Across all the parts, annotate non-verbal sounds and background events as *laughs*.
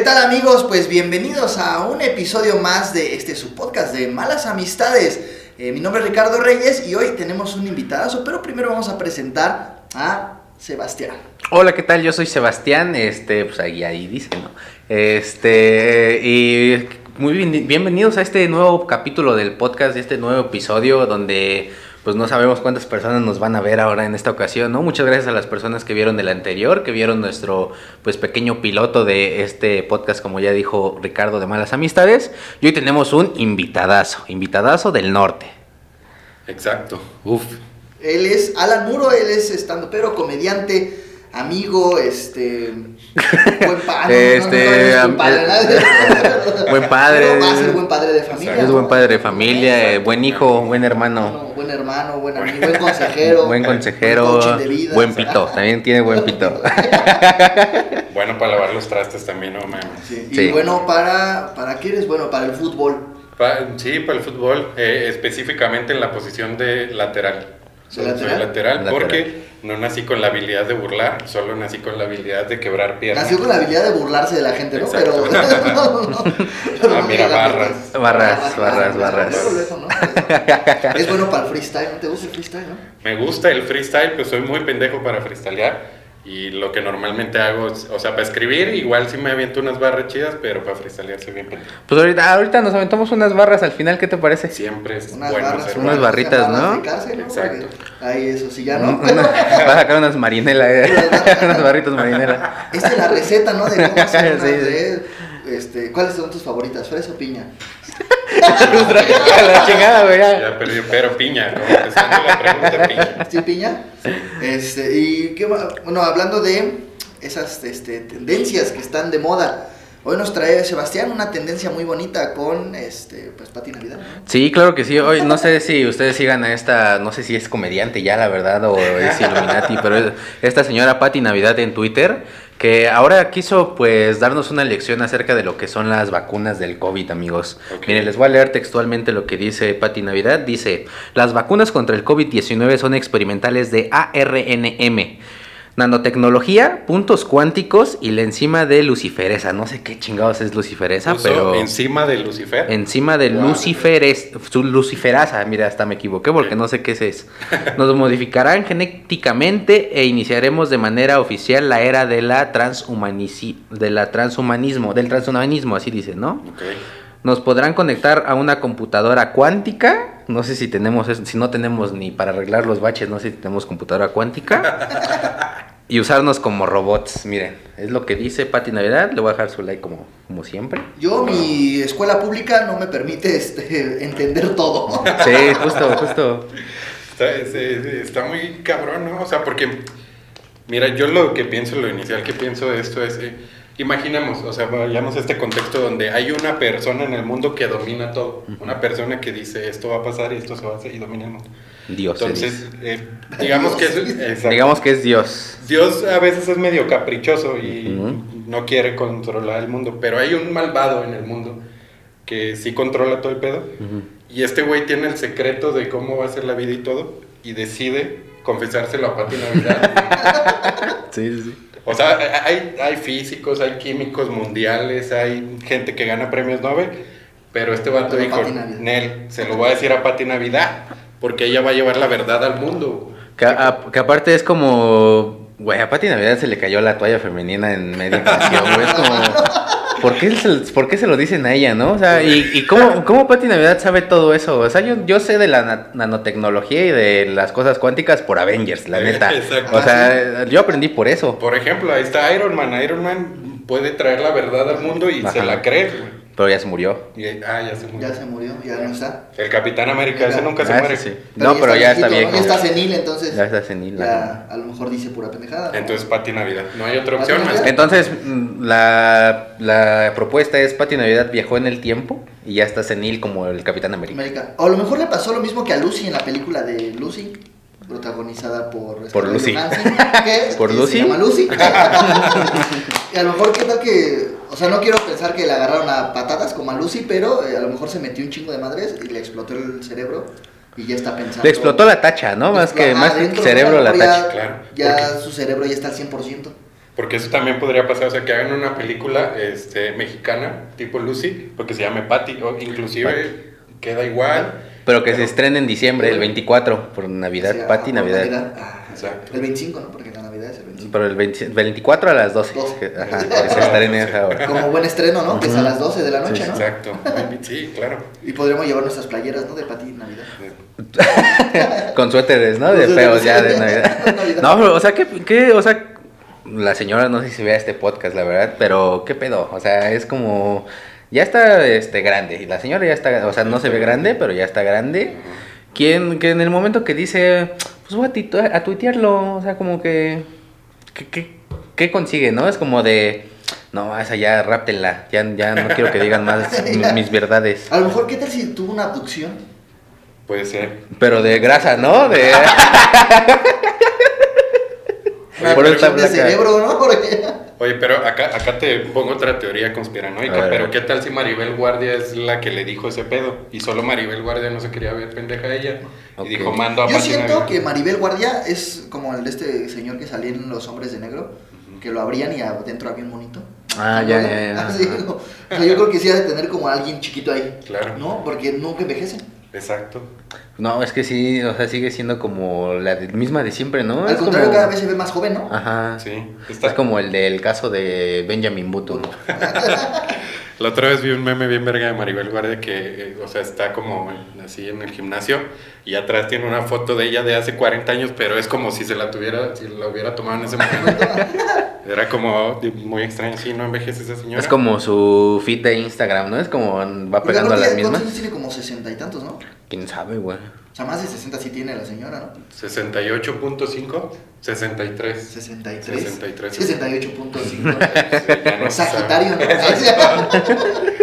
¿Qué tal amigos? Pues bienvenidos a un episodio más de este su podcast de Malas Amistades. Eh, mi nombre es Ricardo Reyes y hoy tenemos un invitadazo, pero primero vamos a presentar a Sebastián. Hola, ¿qué tal? Yo soy Sebastián, este, pues ahí, ahí dice, ¿no? Este, y muy bien- bienvenidos a este nuevo capítulo del podcast, este nuevo episodio donde pues no sabemos cuántas personas nos van a ver ahora en esta ocasión, ¿no? Muchas gracias a las personas que vieron el anterior, que vieron nuestro pues pequeño piloto de este podcast, como ya dijo Ricardo de Malas Amistades. Y hoy tenemos un invitadazo, invitadazo del norte. Exacto. Uf. Él es Alan Muro, él es estando pero comediante, amigo, este buen padre. Este, es buen padre, ¿no? buen padre. Pero va a ser buen padre de familia. Es buen padre de familia, eh, buen hijo, buen hermano. Bueno, buen hermano, buen amigo, buen consejero. Buen consejero, buen coaching de vida, buen o sea. pito, también tiene buen pito. *laughs* *laughs* Bueno para lavar los trastes también, no mames. Sí, Y Sí. bueno, para, ¿para qué eres bueno? Para el fútbol. Pa- sí, para el fútbol, eh, específicamente en la posición de lateral. Soy ¿De soy lateral? lateral, Lateral. porque no nací con la habilidad de burlar, solo nací con la habilidad de quebrar piernas. Nació con la habilidad de burlarse de la gente, ¿no? Exacto. Pero. *laughs* no, no, pero *laughs* Ah, no mira, barras. Barras, barras, barras. ¿no? Es bueno para el freestyle, ¿no te gusta el freestyle, no? Me gusta el freestyle, pues soy muy pendejo para freestylear. Y lo que normalmente hago, es- o sea, para escribir, igual sí me aviento unas barras chidas, pero para freestylear soy bien pendejo. Pues ahorita, ahorita nos aventamos unas barras al final, ¿qué te parece? Siempre es Unas bueno barras, unas barritas, ¿no? de cárcel, ¿no? Exacto. Ahí eso sí ya no. Una- *laughs* Va a sacar unas marinelas, eh, *laughs* unas barritas marinelas. Esta es la receta, ¿no? De cómo *laughs* hacer unas Sí, sí. de, este, ¿Cuáles son tus favoritas? ¿Fresa o piña? *laughs* A la chingada, güey. ya. Perdí, pero piña, como contestando la pregunta, piña. ¿Sí, piña? Este, y qué bueno, hablando de esas este, tendencias que están de moda, hoy nos trae Sebastián una tendencia muy bonita con este, pues Pati Navidad. ¿no? Sí, claro que sí. Hoy no sé si ustedes sigan a esta, no sé si es comediante ya, la verdad, o es Illuminati, pero es esta señora Patti Navidad en Twitter, que ahora quiso pues darnos una lección acerca de lo que son las vacunas del COVID, amigos. Miren, les voy a leer textualmente lo que dice Patti Navidad. Dice, las vacunas contra el COVID-19 son experimentales de ARNM. Nanotecnología, puntos cuánticos y la enzima de luciferesa. No sé qué chingados es luciferesa, pero... encima de Lucifer. Encima de Wow. Lucifer es su luciferasa, mira, hasta me equivoqué porque no sé qué es eso. Nos modificarán genéticamente e iniciaremos de manera oficial la era de la transhumanici- de la transhumanismo, del transhumanismo, así dice, ¿no? Nos podrán conectar a una computadora cuántica. No sé si tenemos, si no tenemos ni para arreglar los baches, no sé si tenemos computadora cuántica. *laughs* y usarnos como robots. Miren, es lo que dice Pati Navidad. Le voy a dejar su like como, como siempre. Yo, mi escuela pública no me permite este, *laughs* entender todo. Sí, justo, justo. Está, es- es- está muy cabrón, ¿no? O sea, porque, mira, yo lo que pienso, lo inicial que pienso de esto es, eh, imaginemos, o sea, vayamos a este contexto donde hay una persona en el mundo que domina todo. Una persona que dice, esto va a pasar y esto se va a hacer y domina el mundo. Dios. Entonces, eh, digamos que es... exacto. Digamos que es Dios. Dios a veces es medio caprichoso y no quiere controlar el mundo, pero hay un malvado en el mundo que sí controla todo el pedo. Y este güey tiene el secreto de cómo va a ser la vida y todo y decide confesárselo a Pati Navidad. *laughs* Sí, sí, sí. O sea, hay, hay físicos, hay químicos mundiales, hay gente que gana premios Nobel, pero este vato Pero dijo. Nel, se lo voy a decir a Pati Navidad, porque ella va a llevar la verdad al mundo. Que, a- que aparte es como. Güey, a Pati Navidad se le cayó la toalla femenina en media canción, güey. Es como. ¿Por qué, se, por qué se lo dicen a ella, no? O sea, ¿y, y cómo, *laughs* cómo Pati Navidad sabe todo eso? O sea, yo, yo sé de la na- nanotecnología y de las cosas cuánticas por Avengers, la *laughs* neta. Exacto. O sea, yo aprendí por eso. Por ejemplo, ahí está Iron Man. Iron Man puede traer la verdad al mundo y Ajá. se la cree, güey. Pero ya se murió. Y, ah, ya se murió. Ya se murió, ya no está. El Capitán América, ese nunca se Ah, muere. sí, sí. No, pero ya está viejito, viejo. ¿no? Ya está senil, entonces. Ya está senil. Ya a lo mejor dice pura pendejada. ¿no? Entonces, Pati Navidad. No hay otra opción más. Entonces, mm, la, la propuesta es Pati Navidad viajó en el tiempo y ya está senil como el Capitán América. América. O a lo mejor le pasó lo mismo que a Lucy en la película de Lucy, protagonizada por Por Scarlett Lucy. Johansson, que *laughs* ¿Por que Lucy? Se llama Lucy. *laughs* y a lo mejor qué tal que, o sea, no quiero pensar que le agarraron a patadas como a Lucy, pero eh, a lo mejor se metió un chingo de madres y le explotó el cerebro y ya está pensando. Le explotó la tacha, ¿no? Más que más que cerebro la tacha. ya- Claro. Ya ¿Por su cerebro ya está al 100%. Porque eso también podría pasar, o sea, que hagan una película este, mexicana, tipo Lucy, porque se llame Patty, o inclusive queda igual. Pero que se estrene en diciembre, el 24, por Navidad, Sí, Patty, por Navidad. Ah, Exacto. El 25, ¿no? Porque la Navidad es el 25. Pero el 20 24 a las 12. Dos. que- Ajá, que se estrene esa hora. Como buen estreno, ¿no? Que es a las 12 de la noche, ¿no? Exacto. *laughs* Sí, claro. Y podremos llevar nuestras playeras, ¿no? De Pati Navidad. *laughs* Con suéteres, ¿no? De feos ya de. Navidad. *laughs* Navidad. No, pero, o sea, ¿qué, qué, o sea, la señora no sé si vea este podcast, la verdad, pero ¿qué pedo? O sea, es como, ya está este, grande, y la señora ya está, o sea, no se ve grande, pero ya está grande. ¿Quién, que en el momento que dice, pues voy a, a tuitearlo, o sea, como que, ¿qué, qué, qué consigue, no? Es como de, no, esa ya ráptenla, ya, ya no quiero que digan más *laughs* mi- mis verdades. A lo mejor, ¿qué tal si tuvo una abducción? Puede ser. Pero de grasa, ¿no? De... *laughs* *laughs* Una Por de cerebro, ¿no? Porque... Oye, pero acá, acá te pongo otra teoría conspiranoica. Pero ¿qué tal si Maribel Guardia es la que le dijo ese pedo? Y solo Maribel Guardia no se quería ver pendeja a ella. Y dijo, mando a Yo siento Navidad". que Maribel Guardia es como el de este señor que salía en Los Hombres de Negro, que lo abrían y adentro había un monito. Ah, ya, ya, ya. Así, como- o sea, yo creo que sí ha de tener como a alguien chiquito ahí. Claro. ¿No? Porque nunca envejecen. Exacto. No, es que sí, o sea, sigue siendo como la de- misma de siempre, ¿no? Al es contrario, como... cada vez se ve más joven, ¿no? Ajá. Sí. Está... Es como el del caso de Benjamin Button. *laughs* La otra vez vi un meme bien verga de Maribel Guardia que, eh, o sea, está como así en el gimnasio y atrás tiene una foto de ella de hace 40 años, pero es como si se la tuviera, si la hubiera tomado en ese momento. *laughs* Era como muy extraño, sí, no envejece esa señora. Es como su feed de Instagram, ¿no? Es como va pegando a las ¿cuántos mismas. tiene como sesenta y tantos, ¿no? ¿Quién sabe, güey? O sea, más de 60 sí tiene la señora, ¿no? 68.5, 63. 63. 63. 68.5. Sí, ya no se sabe. Sagitario, ¿no? *laughs*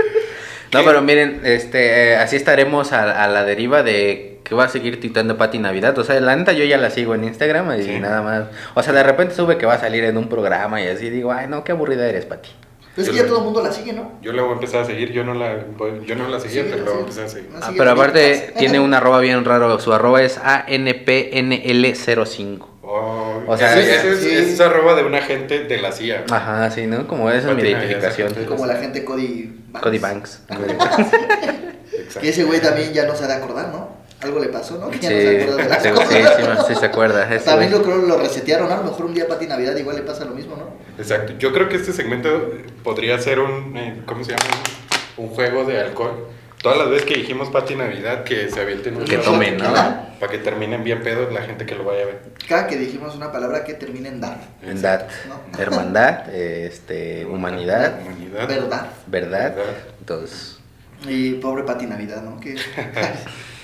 No, pero miren, este, eh, así estaremos a, a la deriva de que va a seguir titando Pati Navidad. O sea, la neta yo ya la sigo en Instagram y Sí. nada más. O sea, de repente sube que va a salir en un programa y así digo, ay, no, qué aburrida eres, Pati. Pero es que ya todo el mundo la sigue, ¿no? Yo la voy a empezar a seguir, yo no la, voy- yo no la seguía, Sí, pero la voy a empezar a seguir. Ah, sigue pero aparte tiene un *laughs* arroba bien raro. Su arroba es ANPNL05. Oh, O sea, ese, ese es, sí. es arroba de un agente de la CIA. Ajá, sí, ¿no? Como esa es mi identificación. Como la gente Cody Banks. Cody Banks. *laughs* Que ese güey también ya no se ha de acordar, ¿no? Algo le pasó, ¿no? Que ya Sí, no se acuerda de las sí, cosas. sí, sí, se acuerda. ese También lo creo lo resetearon, ¿no? A lo mejor un día Pati Navidad igual le pasa lo mismo, ¿no? Exacto. Yo creo que este segmento podría ser un, eh, ¿cómo se llama? Un juego de alcohol. Todas las veces que dijimos Pati Navidad, que se avienten un Que tomen, ¿no? Para que terminen bien pedos la gente que lo vaya a ver. Cada que dijimos una palabra que termine en dar. En dat, ¿no? hermandad, este, humanidad, Humanidad. Verdad. verdad. Verdad. Entonces, Y pobre Pati Navidad, ¿no? Que *laughs*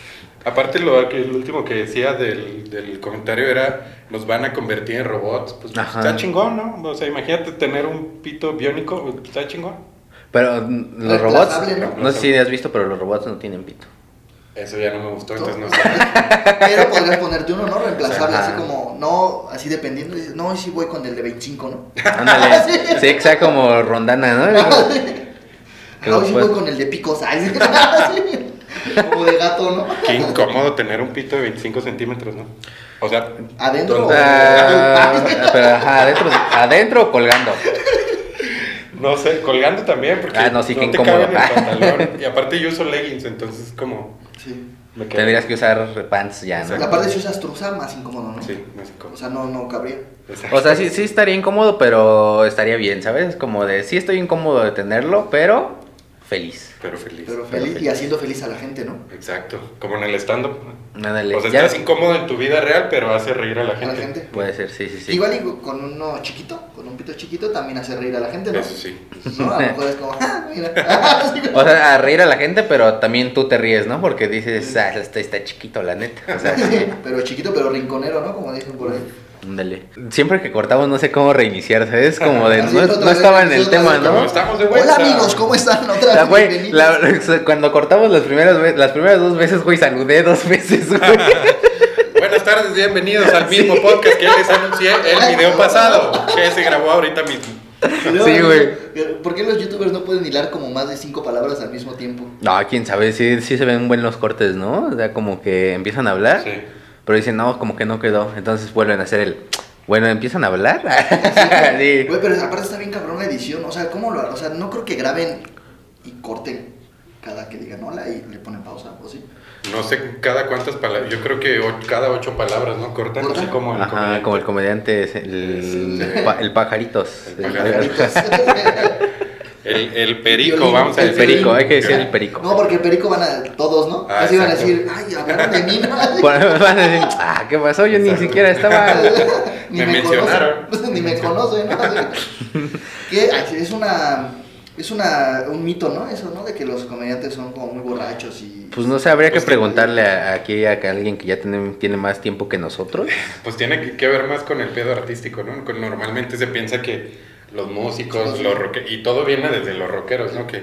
Aparte, lo que el último que decía del, del comentario era: nos van a convertir en robots. Pues Ajá. está chingón, ¿no? O sea, imagínate tener un pito biónico, está chingón. pero mm, los robots, Reemplazable, no sé si has visto, pero los robots no tienen pito. Eso ya no me gustó, entonces no sé. *laughs* Pero podrías ponerte uno, ¿no? Reemplazable, Ajá. así como, no, así dependiendo. No, sí voy con el de 25, ¿no? Ándale, *laughs* sí, que sea como rondana, ¿no? *laughs* No, lo sí puedes- voy con el de picos. Ay, sí. Como de gato, ¿no? Qué incómodo tener un pito de 25 centímetros, ¿no? O sea, Adentro. ¿dónde- Ah, *laughs* pero ajá, adentro, adentro o colgando. No sé, colgando también, porque Ah, no, sí, qué te incómodo. cabe en el *laughs* pantalón. Y aparte yo uso leggings, entonces como... Sí. Tendrías que usar pants ya, ¿no? aparte si usas truza, más incómodo, ¿no? Sí, no sé cómo. O sea, no, no cabría. Exacto. O sea, sí, sí estaría incómodo, pero estaría bien, ¿sabes? Como de, sí estoy incómodo de tenerlo, pero feliz. Pero feliz. Pero Pero feliz y haciendo feliz a la gente, ¿no? Exacto. Como en el stand-up. O sea, ya- estás incómodo en tu vida real, pero hace reír a la A gente. la gente. Puede ser, sí, sí, sí. Igual y con uno chiquito, con un pito chiquito, también hace reír a la gente, ¿no? Eso sí. *laughs* ¿No? A lo mejor es como, *laughs* ah, mira. *laughs* O sea, a reír a la gente, pero también tú te ríes, ¿no? Porque dices, ah, este está chiquito, la neta. O sea, sí. pero chiquito, pero rinconero, ¿no? Como dicen por ahí. Ándale. Siempre que cortamos no sé cómo reiniciar, ¿sabes? Como de, no, estaba en el tema, ¿no? estamos de vuelta. Hola amigos, ¿cómo están? Otra La, güey, cuando cortamos las primeras, las primeras dos veces, güey, saludé dos veces, güey. *laughs* Buenas tardes, bienvenidos al mismo podcast que les anuncié el video pasado, que se grabó ahorita mismo. Sí, güey. ¿Por qué los youtubers no pueden hilar como más de cinco palabras al mismo tiempo? No, quién sabe, sí, sí se ven buenos cortes, ¿no? O sea, como que empiezan a hablar, Sí. Pero dicen, no, como que no quedó. Entonces vuelven a hacer el, Bueno, empiezan a hablar. sí. Güey, *laughs* pero aparte está bien cabrón la edición. O sea, ¿cómo lo O sea, no creo que graben y corten cada que digan hola y le ponen pausa o sí. No sé cada cuántas palabras, yo creo que cada ocho palabras, ¿no? Cortan, así como el Ajá, comediante. como el comediante, el, el, pajaritos. El pajaritos. *laughs* *laughs* El, *laughs* el, perico, vamos a decir. El perico, hay que decir el perico. No, porque el perico van a todos, ¿no? Ah, Así van a decir, ay, hablaron de mí, ¿no? *laughs* van a decir, ah, ¿qué pasó? Yo ni siquiera estaba. *laughs* ni me, mencionaron. ni me conocen, ¿no? que es una es una, un mito, ¿no? Eso, ¿no? De que los comediantes son como muy borrachos y... Pues no sé, habría que pues preguntarle a, aquí a, alguien que ya tiene, tiene más tiempo que nosotros. Pues tiene que, ver más con el pedo artístico, ¿no? Normalmente se piensa que los músicos, los rockeros, y todo viene desde los rockeros, ¿no? Que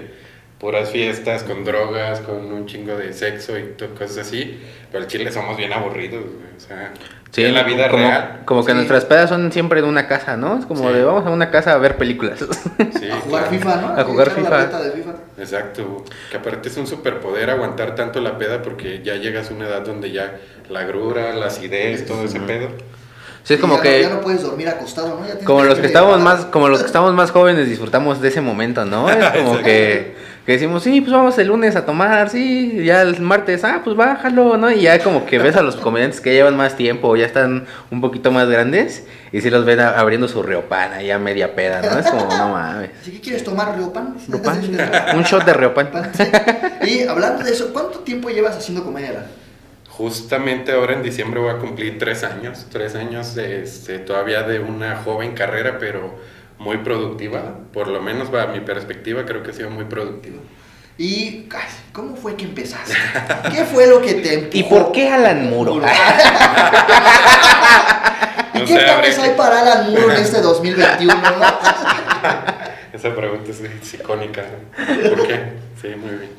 puras fiestas con drogas, con un chingo de sexo y cosas así, pero el chile somos bien aburridos, o sea... Sí, en la vida como, real. Como que nuestras pedas son siempre de una casa, ¿no? Es como de vamos a una casa a ver películas. *laughs* Sí, a jugar FIFA, ¿no? A jugar FIFA. FIFA. Exacto. Que aparte es un superpoder aguantar tanto la peda porque ya llegas a una edad donde ya la grura, la acidez, todo ese pedo. Sí, es como que ya no puedes dormir acostado, ¿no? como los que estamos más como los que estamos más jóvenes disfrutamos de ese momento, ¿no? Es *laughs* como que que decimos, sí, pues vamos el lunes a tomar, sí, ya el martes, ah, pues bájalo, ¿no? Y ya como que ves a los comediantes que llevan más tiempo, ya están un poquito más grandes, y si los ven abriendo su riopan ahí a media peda, ¿no? Es como, no mames. *laughs* ¿Qué quieres tomar, riopan? *laughs* un shot de riopan. Y hablando de eso, ¿cuánto tiempo llevas haciendo comedia? Justamente ahora en diciembre voy a cumplir tres años, tres años de, este, todavía de una joven carrera, pero muy productiva, por lo menos para mi perspectiva creo que ha sido muy productiva. ¿Y cómo fue que empezaste? ¿Qué fue lo que te empujó? ¿Y por qué Alan Muro? *laughs* ¿Y qué planes hay para Alan Muro en este 2021? *laughs* Esa pregunta es icónica. ¿Por qué? Sí, muy bien.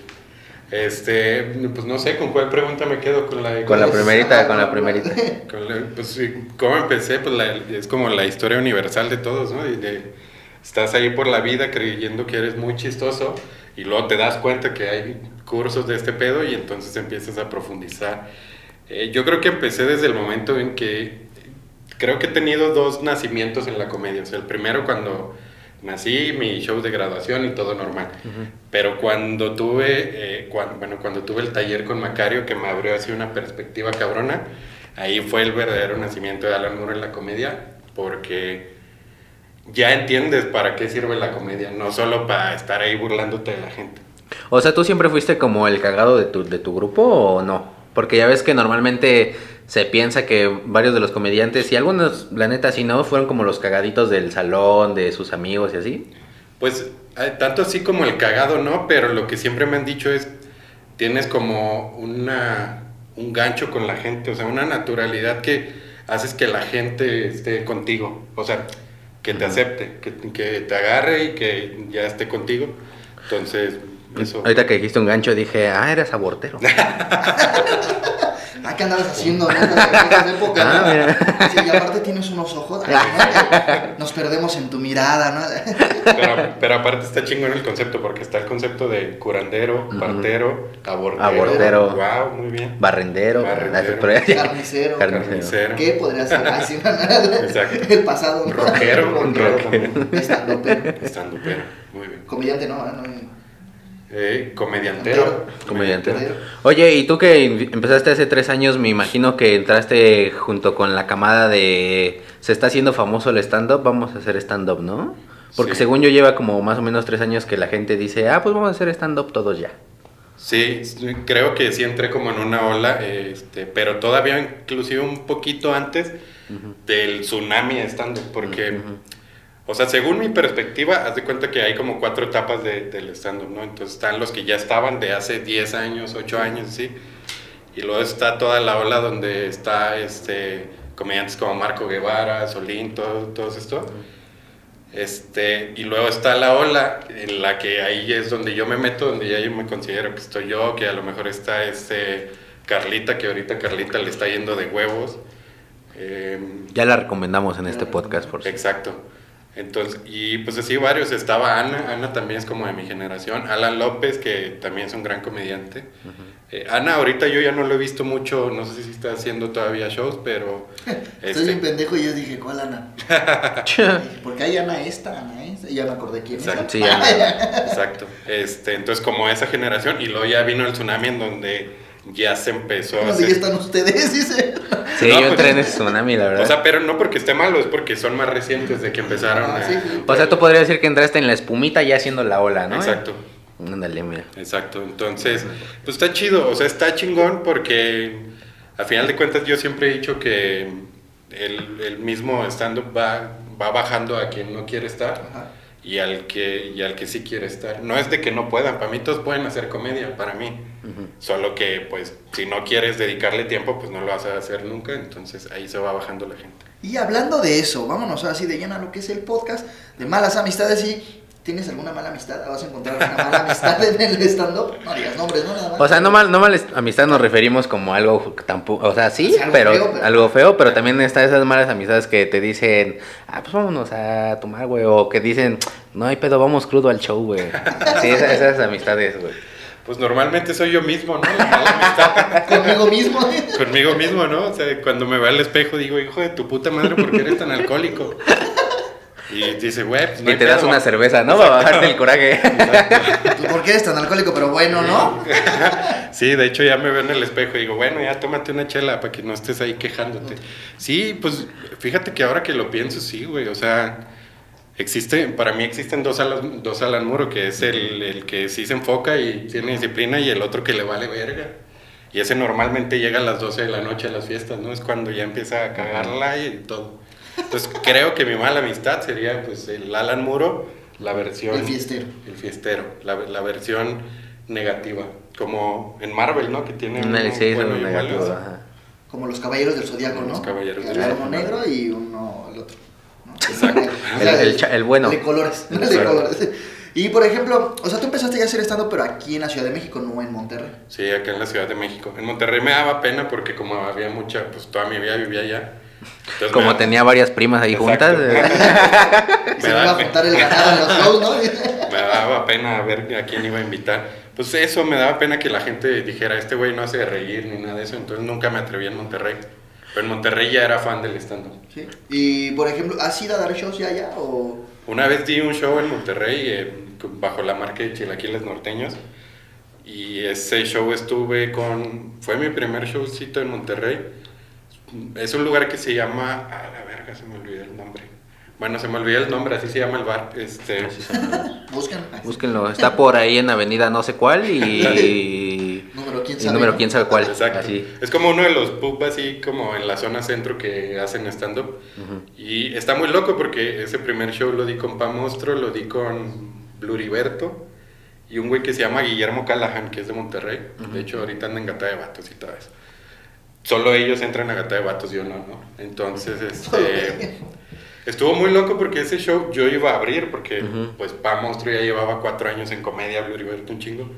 Este, pues no sé, ¿con cuál pregunta me quedo? Con la, con la primerita, con la primerita. *laughs* pues sí, ¿cómo empecé? Pues es como la historia universal de todos, ¿no? Y de, estás ahí por la vida creyendo que eres muy chistoso y luego te das cuenta que hay cursos de este pedo y entonces empiezas a profundizar. Eh, yo creo que empecé desde el momento en que creo que he tenido dos nacimientos en la comedia. O sea, el primero cuando nací, mi show de graduación y todo normal. Pero cuando tuve, eh, bueno, cuando tuve el taller con Macario, que me abrió así una perspectiva cabrona, ahí fue el verdadero nacimiento de Alan Moore en la comedia, porque ya entiendes para qué sirve la comedia, no solo para estar ahí burlándote de la gente. O sea, ¿tú siempre fuiste como el cagado de tu, de tu grupo o no? Porque ya ves que normalmente se piensa que varios de los comediantes, y algunos, la neta, si no, fueron como los cagaditos del salón, de sus amigos y así. Pues eh, tanto así como el cagado, ¿no? Pero lo que siempre me han dicho es, tienes como una, un gancho con la gente, o sea, una naturalidad que haces que la gente esté contigo, o sea, que te acepte, que, que te agarre y que ya esté contigo. Entonces, eso. Ahorita que dijiste un gancho dije, ah, eres abortero. *laughs* Ah, ¿qué andabas haciendo? ¿no? *laughs* época, ah, Sí, y aparte tienes unos ojos, *laughs* nos perdemos en tu mirada, ¿no? pero, pero, aparte está chingón el concepto, porque está el concepto de curandero, partero, abortero. Abortero. Wow, muy bien. Barrendero. Barrendero. Carnicero. Carnicero. ¿Qué podría ser? Ay, sí, Exacto. El pasado. Rockero. Un rockero. Estando pero. Estando pero. Muy bien. Comediante no, no eh, comediantero. Comediantero. Oye, y tú que empezaste hace tres años, me imagino que entraste junto con la camada de... Se está haciendo famoso el stand-up, vamos a hacer stand-up, ¿no? Porque según yo lleva como más o menos tres años que la gente dice, ah, pues vamos a hacer stand-up todos ya. Sí, creo que sí entré como en una ola, este, pero todavía inclusive un poquito antes del tsunami stand-up, porque... O sea, según mi perspectiva, haz de cuenta que hay como cuatro etapas de, del stand-up, ¿no? Entonces están los que ya estaban de hace 10 años, 8 años, ¿sí? Y luego está toda la ola donde está este, comediantes como Marco Guevara, Solín, todo, todo esto. Este, y luego está la ola en la que ahí es donde yo me meto, donde ya yo me considero que estoy yo, que a lo mejor está este Carlita, que ahorita Carlita le está yendo de huevos. Em, ya la recomendamos en este podcast, por Exacto. Entonces, y pues así varios, estaba Ana, Ana también es como de mi generación, Alan López, que también es un gran comediante. Eh, Ana, ahorita yo ya no lo he visto mucho, no sé si está haciendo todavía shows, pero... *laughs* Estoy este, bien pendejo y yo dije, ¿cuál Ana? *laughs* Porque hay Ana esta, Ana esta, y ya me acordé quién. Exacto. Sí, Ana. *laughs* Exacto. Este, entonces, como esa generación, y luego ya vino el tsunami en donde ya se empezó a ¿Dónde hacer... ya están ustedes? Dice. Sí, No, yo pues- entré en ese tsunami, la verdad. O sea, pero no porque esté malo, es porque son más recientes de que empezaron Ah, a... sí, sí. O sea, tú podrías decir que entraste en la espumita ya haciendo la ola, ¿no? Exacto. Ándale, mira. Exacto, entonces, pues está chido, o sea, está chingón porque a final de cuentas yo siempre he dicho que el, el mismo stand-up va, va bajando a quien no quiere estar Ajá. Y al, que, y al que sí quiere estar. No es de que no puedan, para mí todos pueden hacer comedia, para mí. Solo que, pues, si no quieres dedicarle tiempo, pues no lo vas a hacer nunca, entonces ahí se va bajando la gente. Y hablando de eso, vámonos así de lleno a lo que es el podcast de malas amistades y ¿tienes alguna mala amistad? ¿Vas a encontrar alguna mala amistad en el stand-up? No digas nombres, no nada más. O sea, no mal, no mal amistad nos referimos como algo tampoco, o sea, sí, O sea, algo pero, feo, pero- algo feo, pero también está esas malas amistades que te dicen, ah, pues vámonos a tomar, güey, o que dicen, no hay pedo, vamos crudo al show, güey. Sí, esas, esas amistades, güey. Pues normalmente soy yo mismo, ¿no? La mala amistad. *laughs* Conmigo mismo. Conmigo mismo, ¿no? O sea, cuando me veo al espejo digo, hijo de tu puta madre, ¿por qué eres tan alcohólico? Y dice, güey, pues no Y te das pedo, una va". cerveza, ¿no? Para bajarte el coraje. ¿Tú por qué eres tan alcohólico? Pero bueno, ¿no? *laughs* Sí, de hecho ya me veo en el espejo y digo, bueno, ya tómate una chela para que no estés ahí quejándote. Sí, pues fíjate que ahora que lo pienso, sí, güey, o sea, existe, para mí existen dos Alan, dos Alan Muro, que es el, el que sí se enfoca y tiene disciplina y el otro que le vale verga. Y ese normalmente llega a las 12 de la noche a las fiestas, ¿no? Es cuando ya empieza a cagarla y todo. Entonces creo que mi mala amistad sería pues el Alan Muro, la versión... El fiestero. El fiestero, la, la versión negativa. Como en Marvel, ¿no? Que tiene Una uno sí, bueno un un negativo, ajá. Como los caballeros del zodiaco, ¿no? los caballeros del Uno Zodiaco. negro y uno el otro. ¿no? *laughs* Exacto. *laughs* El- el el bueno. De colores. El *laughs* de colores. Y por ejemplo, o sea, tú empezaste ya a hacer estando, pero aquí en la Ciudad de México, no en Monterrey. Sí, acá en la Ciudad de México. En Monterrey me daba pena porque como había mucha, pues toda mi vida vivía allá. Entonces, me Como daba- tenía varias primas ahí Exacto. juntas. eh, *laughs* Y se Me me iba a juntar el ganado en los shows, ¿no? *laughs* me daba pena ver a quién iba a invitar. Pues eso, me daba pena que la gente dijera, este güey no hace reír ni nada de eso. Entonces nunca me atreví en Monterrey. Pero en Monterrey ya era fan del stand-up. Sí. Y por ejemplo, ¿has ido a dar shows ya allá o...? Una vez di un show en Monterrey eh, bajo la marca de Chilaquiles Norteños y ese show estuve con... Fue mi primer showcito en Monterrey. Es un lugar que se llama... A la verga, se me olvidó el nombre. Bueno, se me olvidó el nombre, así se llama el bar. Este, Buscan. Búsquenlo, está por ahí en avenida no sé cuál y... *laughs* Número quién y sabe. número quién sabe cuál. Exacto. Así. Es como uno de los pubs así como en la zona centro que hacen stand-up. Y está muy loco porque ese primer show lo di con Pa Monstro, lo di con Bluriberto y un güey que se llama Guillermo Callahan, que es de Monterrey. De hecho, ahorita anda en Gata de Vatos y todo eso. Solo ellos entran a Gata de Vatos, yo no, ¿no? Entonces, este... *laughs* Estuvo muy loco porque ese show yo iba a abrir porque Ujú. pues Pa Monstro ya llevaba cuatro años en comedia, Bluriberto un chingo.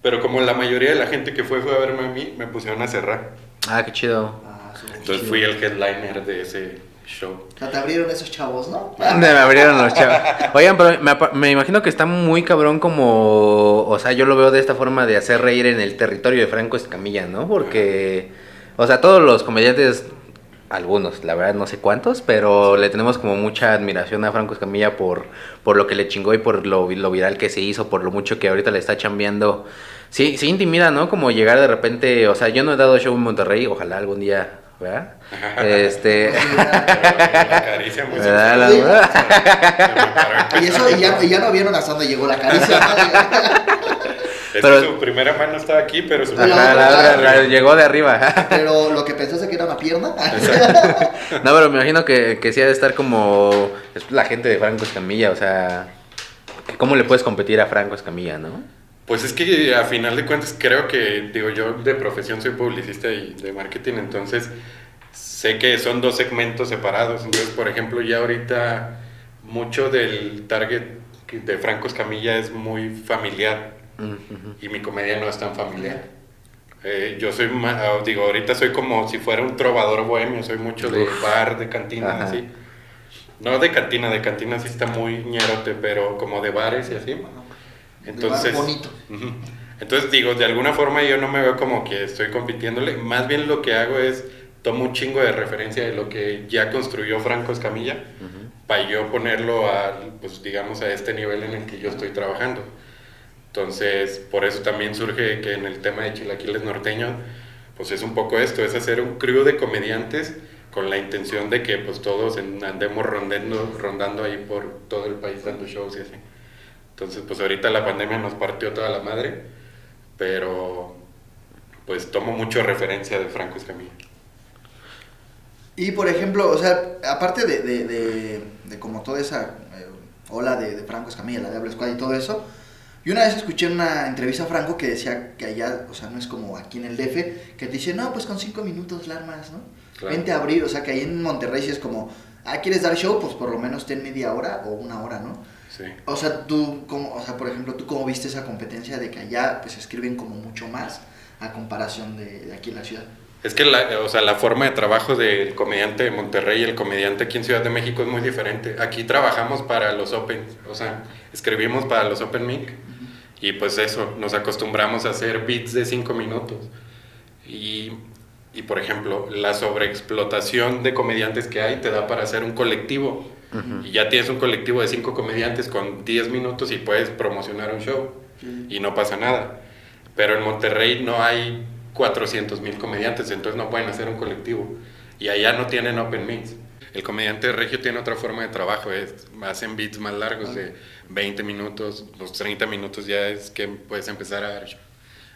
Pero como la mayoría de la gente que fue fue a verme a mí, me pusieron a cerrar. Ah, qué chido. Ah, Entonces chido. fui el headliner de ese show. Te abrieron esos chavos, ¿no? *laughs* Me abrieron los chavos. Oigan, pero me, me imagino que está muy cabrón como... O sea, yo lo veo de esta forma de hacer reír en el territorio de Franco Escamilla, ¿no? Porque... O sea, todos los comediantes... Algunos, la verdad no sé cuántos, pero le tenemos como mucha admiración a Franco Escamilla por, por lo que le chingó y por lo, lo viral que se hizo, por lo mucho que ahorita le está chambeando. Sí, sí intimida, ¿no? Como llegar de repente, o sea, yo no he dado show en Monterrey, ojalá algún día, ¿verdad? Este... Y eso, y ya, y ya no vieron hasta dónde llegó la caricia. *laughs* Es Pero- que su primera mano estaba aquí, pero su Ajá, la llegó de arriba. Pero lo que pensaste que era una pierna. No, pero me imagino que, que sí ha de estar como es la gente de Franco Escamilla, o sea, ¿cómo le puedes competir a Franco Escamilla, no? Pues es que a final de cuentas creo que, digo, yo de profesión soy publicista y de marketing, entonces sé que son dos segmentos separados. Entonces, por ejemplo, ya ahorita mucho del target de Franco Escamilla es muy familiar Y mi comedia no es tan familiar. Eh, yo soy, ma- ah, digo, ahorita soy como si fuera un trovador bohemio, soy mucho de Uf. bar, de cantina, Ajá. así. No de cantina, de cantina sí está muy ñerote, pero como de bares y así. Entonces, bonito. Entonces digo, de alguna forma yo no me veo como que estoy compitiéndole, más bien lo que hago es tomo un chingo de referencia de lo que ya construyó Franco Escamilla para yo ponerlo a, pues digamos, a este nivel en el que yo estoy trabajando. Entonces, por eso también surge que en el tema de Chilaquiles Norteños, pues es un poco esto, es hacer un crew de comediantes con la intención de que pues todos andemos rondando, rondando ahí por todo el país dando shows y así. Entonces, pues ahorita la pandemia nos partió toda la madre, pero pues tomo mucho referencia de Franco Escamilla. Y por ejemplo, o sea, aparte de, de, de, de como toda esa eh, ola de Franco Escamilla, la de Habla Squad y todo eso, yo una vez escuché una entrevista a Franco que decía que allá, o sea, no es como aquí en el DF, que te dice, no, pues con cinco minutos la armas, ¿no? Claro. Vente a abrir, o sea, que ahí en Monterrey sí es como, ah, ¿quieres dar show? Pues por lo menos ten media hora o una hora, ¿no? Sí. O sea, tú, como, o sea, por ejemplo, ¿tú cómo viste esa competencia de que allá pues escriben como mucho más a comparación de, de aquí en la ciudad? Es que la, o sea, la forma de trabajo del comediante de Monterrey y el comediante aquí en Ciudad de México es muy diferente. Aquí trabajamos para los Open, o sea, escribimos para los Open Mic y pues eso, nos acostumbramos a hacer beats de 5 minutos. Y, y, por ejemplo, la sobreexplotación de comediantes que hay te da para hacer un colectivo. Y ya tienes un colectivo de 5 comediantes con 10 minutos y puedes promocionar un show y no pasa nada. Pero en Monterrey no hay 400 mil comediantes, entonces no pueden hacer un colectivo. Y allá no tienen open mix. El comediante de regio tiene otra forma de trabajo, es, hacen beats más largos de 20 minutos, los 30 minutos ya es que puedes empezar a dar show.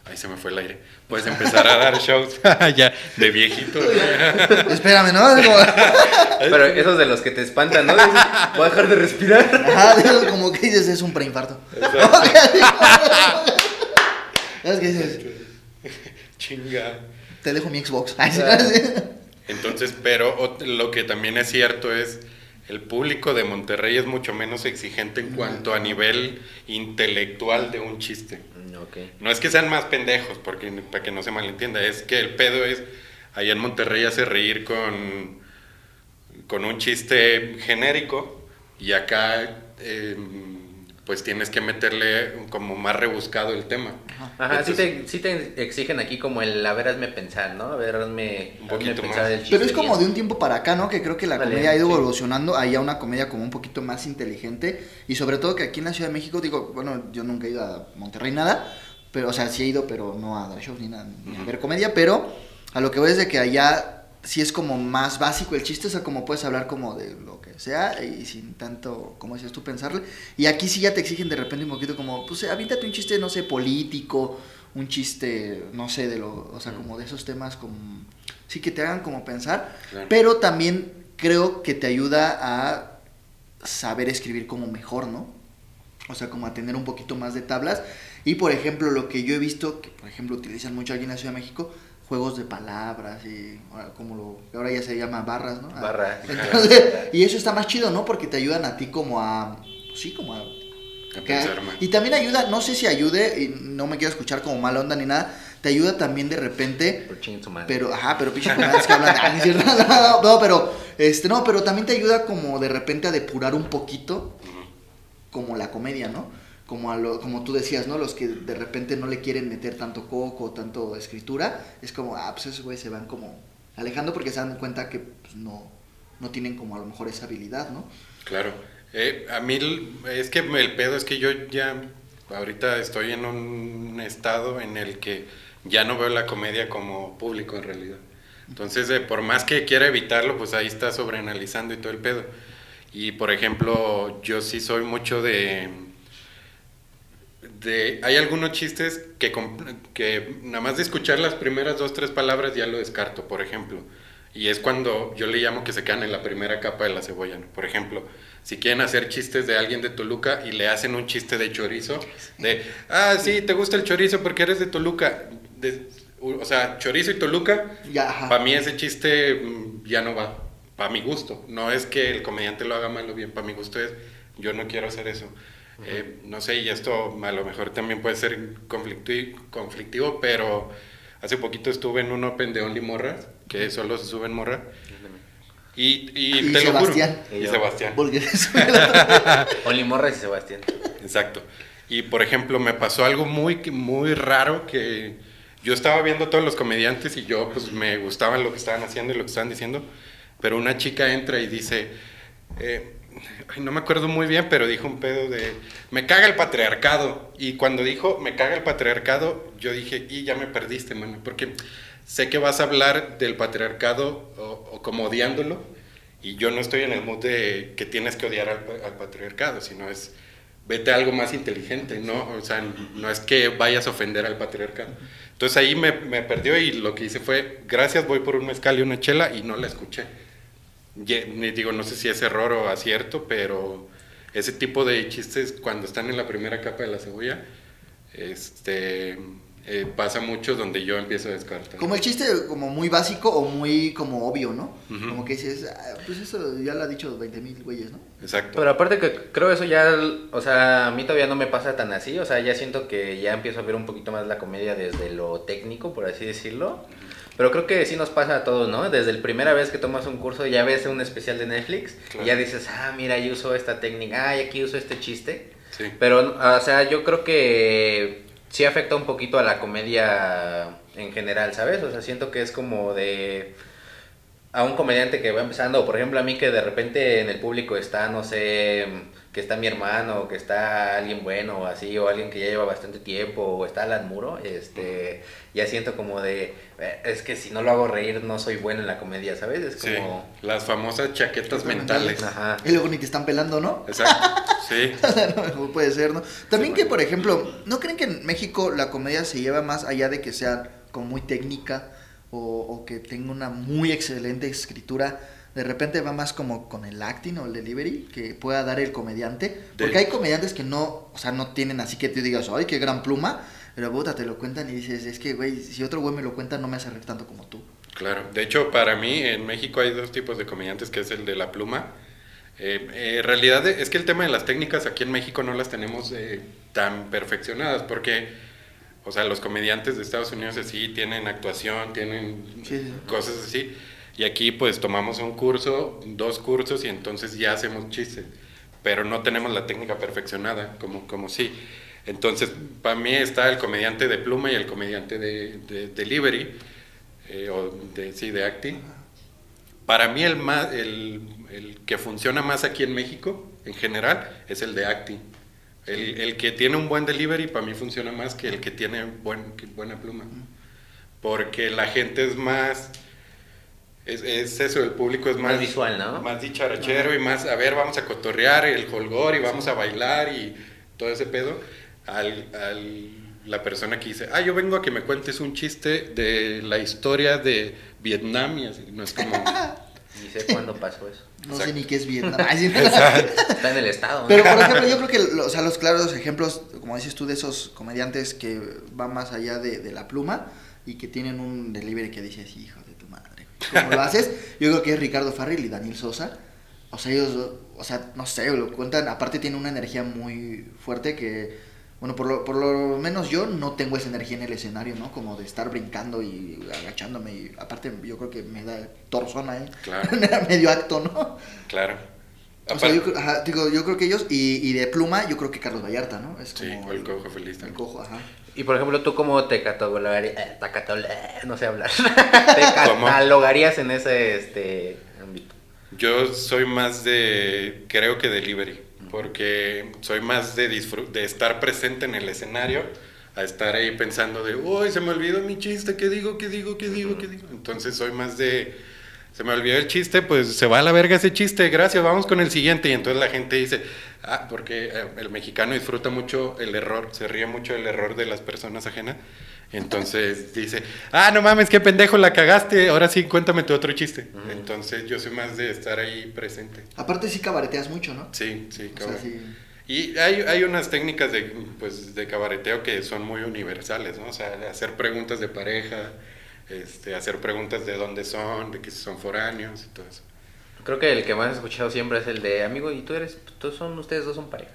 Ahí se me fue el aire. Puedes empezar a dar *laughs* shows *laughs* ya de viejito. *laughs* Espérame, ¿no? Pero esos de los que te espantan, ¿no? Dices, Voy a dejar de respirar. Ajá, digo, como que dices, es un preinfarto. ¿Sabes qué dices? Chinga. Te dejo mi Xbox. Entonces, pero lo que también es cierto es, el público de Monterrey es mucho menos exigente en cuanto a nivel intelectual de un chiste. Ok. No es que sean más pendejos, porque para que no se malentienda, es que el pedo es, allá en Monterrey hace reír con, con un chiste genérico y acá eh, pues tienes que meterle como más rebuscado el tema. Ajá, sí Entonces, te, sí te exigen aquí como el, a ver, hazme pensar, ¿no? A ver, hazme, Un poquito pensar más. el chiste. Pero es como de un tiempo para acá, ¿no? Que creo que la Vale, comedia ha ido sí. evolucionando ahí a una comedia como un poquito más inteligente. Y sobre todo que aquí en la Ciudad de México, digo, bueno, yo nunca he ido a Monterrey nada, pero, o sea, sí he ido, pero no a dar shows ni, nada, ni a ver comedia, pero a lo que voy es de que allá sí es como más básico el chiste, o sea, como puedes hablar como de lo sea y sin tanto, como decías tú, pensarle. Y aquí sí ya te exigen de repente un poquito como, pues avíntate un chiste, no sé, político, un chiste, no sé, de lo, o sea, como de esos temas como, sí que te hagan como pensar, Claro. pero también creo que te ayuda a saber escribir como mejor, ¿no? O sea, como a tener un poquito más de tablas. Y por ejemplo, lo que yo he visto, que por ejemplo utilizan mucho aquí en la Ciudad de México, juegos de palabras y ahora, como lo que ahora ya se llama barras, ¿no? Barra. *laughs* Entonces, y eso está más chido, ¿no? Porque te ayudan a ti como a, pues sí, como a a que- pensar más. y también ayuda, no sé si ayude, y no me quiero escuchar como mala onda ni nada, te ayuda también de repente pero, ajá, pero pinche comediantes que hablan. ah, *laughs* no, no, pero, este, no, pero también te ayuda como de repente a depurar un poquito, como la comedia, ¿no? Como, a lo, como tú decías, ¿no? Los que de repente no le quieren meter tanto coco, tanto escritura, es como, ah, pues esos güeyes se van como alejando porque se dan cuenta que pues, no, no tienen como a lo mejor esa habilidad, ¿no? Claro. Eh, a mí es que el pedo es que yo ya ahorita estoy en un estado en el que ya no veo la comedia como público en realidad. Entonces, eh, por más que quiera evitarlo, pues ahí está sobreanalizando y todo el pedo. Y por ejemplo, yo sí soy mucho de de hay algunos chistes que que nada más de escuchar las primeras dos tres palabras ya lo descarto, por ejemplo. Y es cuando yo le llamo que se quedan en la primera capa de la cebolla. ¿no? Por ejemplo, si quieren hacer chistes de alguien de Toluca y le hacen un chiste de chorizo, de, ah, sí, te gusta el chorizo porque eres de Toluca. De- o sea, chorizo y Toluca, para mí ese chiste mm, ya no va, para mi gusto. No es que el comediante lo haga mal o bien, para mi gusto es, yo no quiero hacer eso. Eh, no sé, y esto a lo mejor también puede ser conflicti- conflictivo, pero hace poquito estuve en un Open de Only Morras, que solo se suben morra, Y, y, Y te lo juro. Sebastián. Y. Sebastián. Oli *laughs* Morris y Sebastián. Exacto. Y por ejemplo, me pasó algo muy, muy raro que yo estaba viendo todos los comediantes y yo pues me gustaba lo que estaban haciendo y lo que estaban diciendo, pero una chica entra y dice, eh, no me acuerdo muy bien, pero dijo un pedo de, me caga el patriarcado. Y cuando dijo, me caga el patriarcado, yo dije, y ya me perdiste, mano, porque sé que vas a hablar del patriarcado o, o como odiándolo, y yo no estoy en el mood de que tienes que odiar al, al patriarcado, sino es vete a algo más inteligente, ¿no? O sea, no es que vayas a ofender al patriarcado. Entonces ahí me, me perdió y lo que hice fue, gracias, voy por un mezcal y una chela y no la escuché. Digo, no sé si es error o acierto, pero ese tipo de chistes cuando están en la primera capa de la cebolla, este, eh, pasa mucho donde yo empiezo a descartar. Como el chiste como muy básico o muy como obvio, ¿no? Ujú. Como que dices, "Ah, pues eso ya lo ha dicho 20 mil güeyes, ¿no? Exacto. Pero aparte que creo eso ya, o sea, a mí todavía no me pasa tan así, o sea, ya siento que ya empiezo a ver un poquito más la comedia desde lo técnico, por así decirlo. Pero creo que sí nos pasa a todos, ¿no? Desde la primera vez que tomas un curso ya ves un especial de Netflix Claro. y ya dices, ah, mira, yo uso esta técnica, ah, y aquí uso este chiste. Sí. Pero, o sea, yo creo que sí afecta un poquito a la comedia en general, ¿sabes? O sea, siento que es como de a un comediante que va empezando, por ejemplo a mí que de repente en el público está, no sé, que está mi hermano, o que está alguien bueno o así, o alguien que ya lleva bastante tiempo, o está Alan Muro, este, ya siento como de, eh, es que si no lo hago reír no soy bueno en la comedia, ¿sabes? Es Sí, como... las famosas chaquetas mentales. Ajá. Y luego ni te están pelando, ¿no? Exacto. *laughs* Sí. No puede ser, ¿no? También Sí, que, por ejemplo, ¿no creen que en México la comedia se lleva más allá de que sea como muy técnica o, o que tenga una muy excelente escritura? De repente va más como con el acting o el delivery que pueda dar el comediante. Porque hay comediantes que no, o sea, no tienen así que tú digas, ¡ay, qué gran pluma! Pero puta, te lo cuentan y dices, es que, güey, si otro güey me lo cuenta, no me hace reír tanto como tú. Claro, de hecho para mí en México hay dos tipos de comediantes, que es el de la pluma. Eh, eh, en realidad es que el tema de las técnicas aquí en México no las tenemos eh, tan perfeccionadas, porque, o sea, los comediantes de Estados Unidos así tienen actuación, tienen Sí, sí. cosas así, y aquí pues tomamos un curso, dos cursos y entonces ya hacemos chistes, pero no tenemos la técnica perfeccionada, como, como sí. Entonces, para mí está el comediante de pluma y el comediante de, de delivery, eh, o de, sí, de acting. Para mí el, más, el, el que funciona más aquí en México, en general, es el de acting. El, el que tiene un buen delivery para mí funciona más que el que tiene buen, que buena pluma. Porque la gente es más... Es, es eso, el público es más... Más visual, ¿no? Más dicharachero y más, a ver, vamos a cotorrear el holgor y vamos a bailar y todo ese pedo. Al, al- la persona que dice, ah, yo vengo a que me cuentes un chiste de la historia de Vietnam y así. No es como... *laughs* Ni sé cuándo pasó eso. No sé Exacto. ni qué es Vietnam. *laughs* Ay, sí. *laughs* Está en el estado. ¿no? Pero por ejemplo, yo creo que o sea, los claros ejemplos, como dices tú, de esos comediantes que van más allá de, de la pluma y que tienen un delivery que dices, hijo *laughs* ¿cómo lo haces? Yo creo que es Ricardo Farrell y Daniel Sosa. O sea, ellos, o sea, no sé, lo cuentan, aparte tienen una energía muy fuerte que, bueno, por lo, por lo menos yo no tengo esa energía en el escenario, ¿no? Como de estar brincando y agachándome y aparte yo creo que me da torzona, ¿eh? Claro. *laughs* Medio acto, ¿no? Claro. O sea, yo, creo- ajá, digo, yo creo que ellos, y, y de pluma, yo creo que Carlos Vallarta, ¿no? Es Sí, como o el cojo feliz El cojo, ajá. Y por ejemplo, ¿tú cómo te catalogarías? eh, no sé hablar. *laughs* ¿Te catalogarías en ese este, ámbito? Yo soy más de, creo que delivery, porque soy más de, de estar presente en el escenario a estar ahí pensando de, uy, se me olvidó mi chiste, ¿qué digo, qué digo, qué digo, qué digo? Entonces soy más de, se me olvidó el chiste, pues se va a la verga ese chiste, gracias, vamos con el siguiente. Y entonces la gente dice, ah, porque eh, el mexicano disfruta mucho el error, se ríe mucho del error de las personas ajenas. Entonces dice, ah, no mames, qué pendejo, la cagaste, ahora sí, cuéntame tu otro chiste. Ujú. Entonces yo soy más de estar ahí presente. Aparte sí cabareteas mucho, ¿no? Sí, sí, cabrón. sí. Y hay, hay unas técnicas de, pues, de cabareteo que son muy universales, ¿no? O sea, hacer preguntas de pareja, este, hacer preguntas de dónde son, de que si son foráneos y todo eso. Creo que el que más he escuchado siempre es el de amigo y tú eres, tú son ustedes dos son pareja.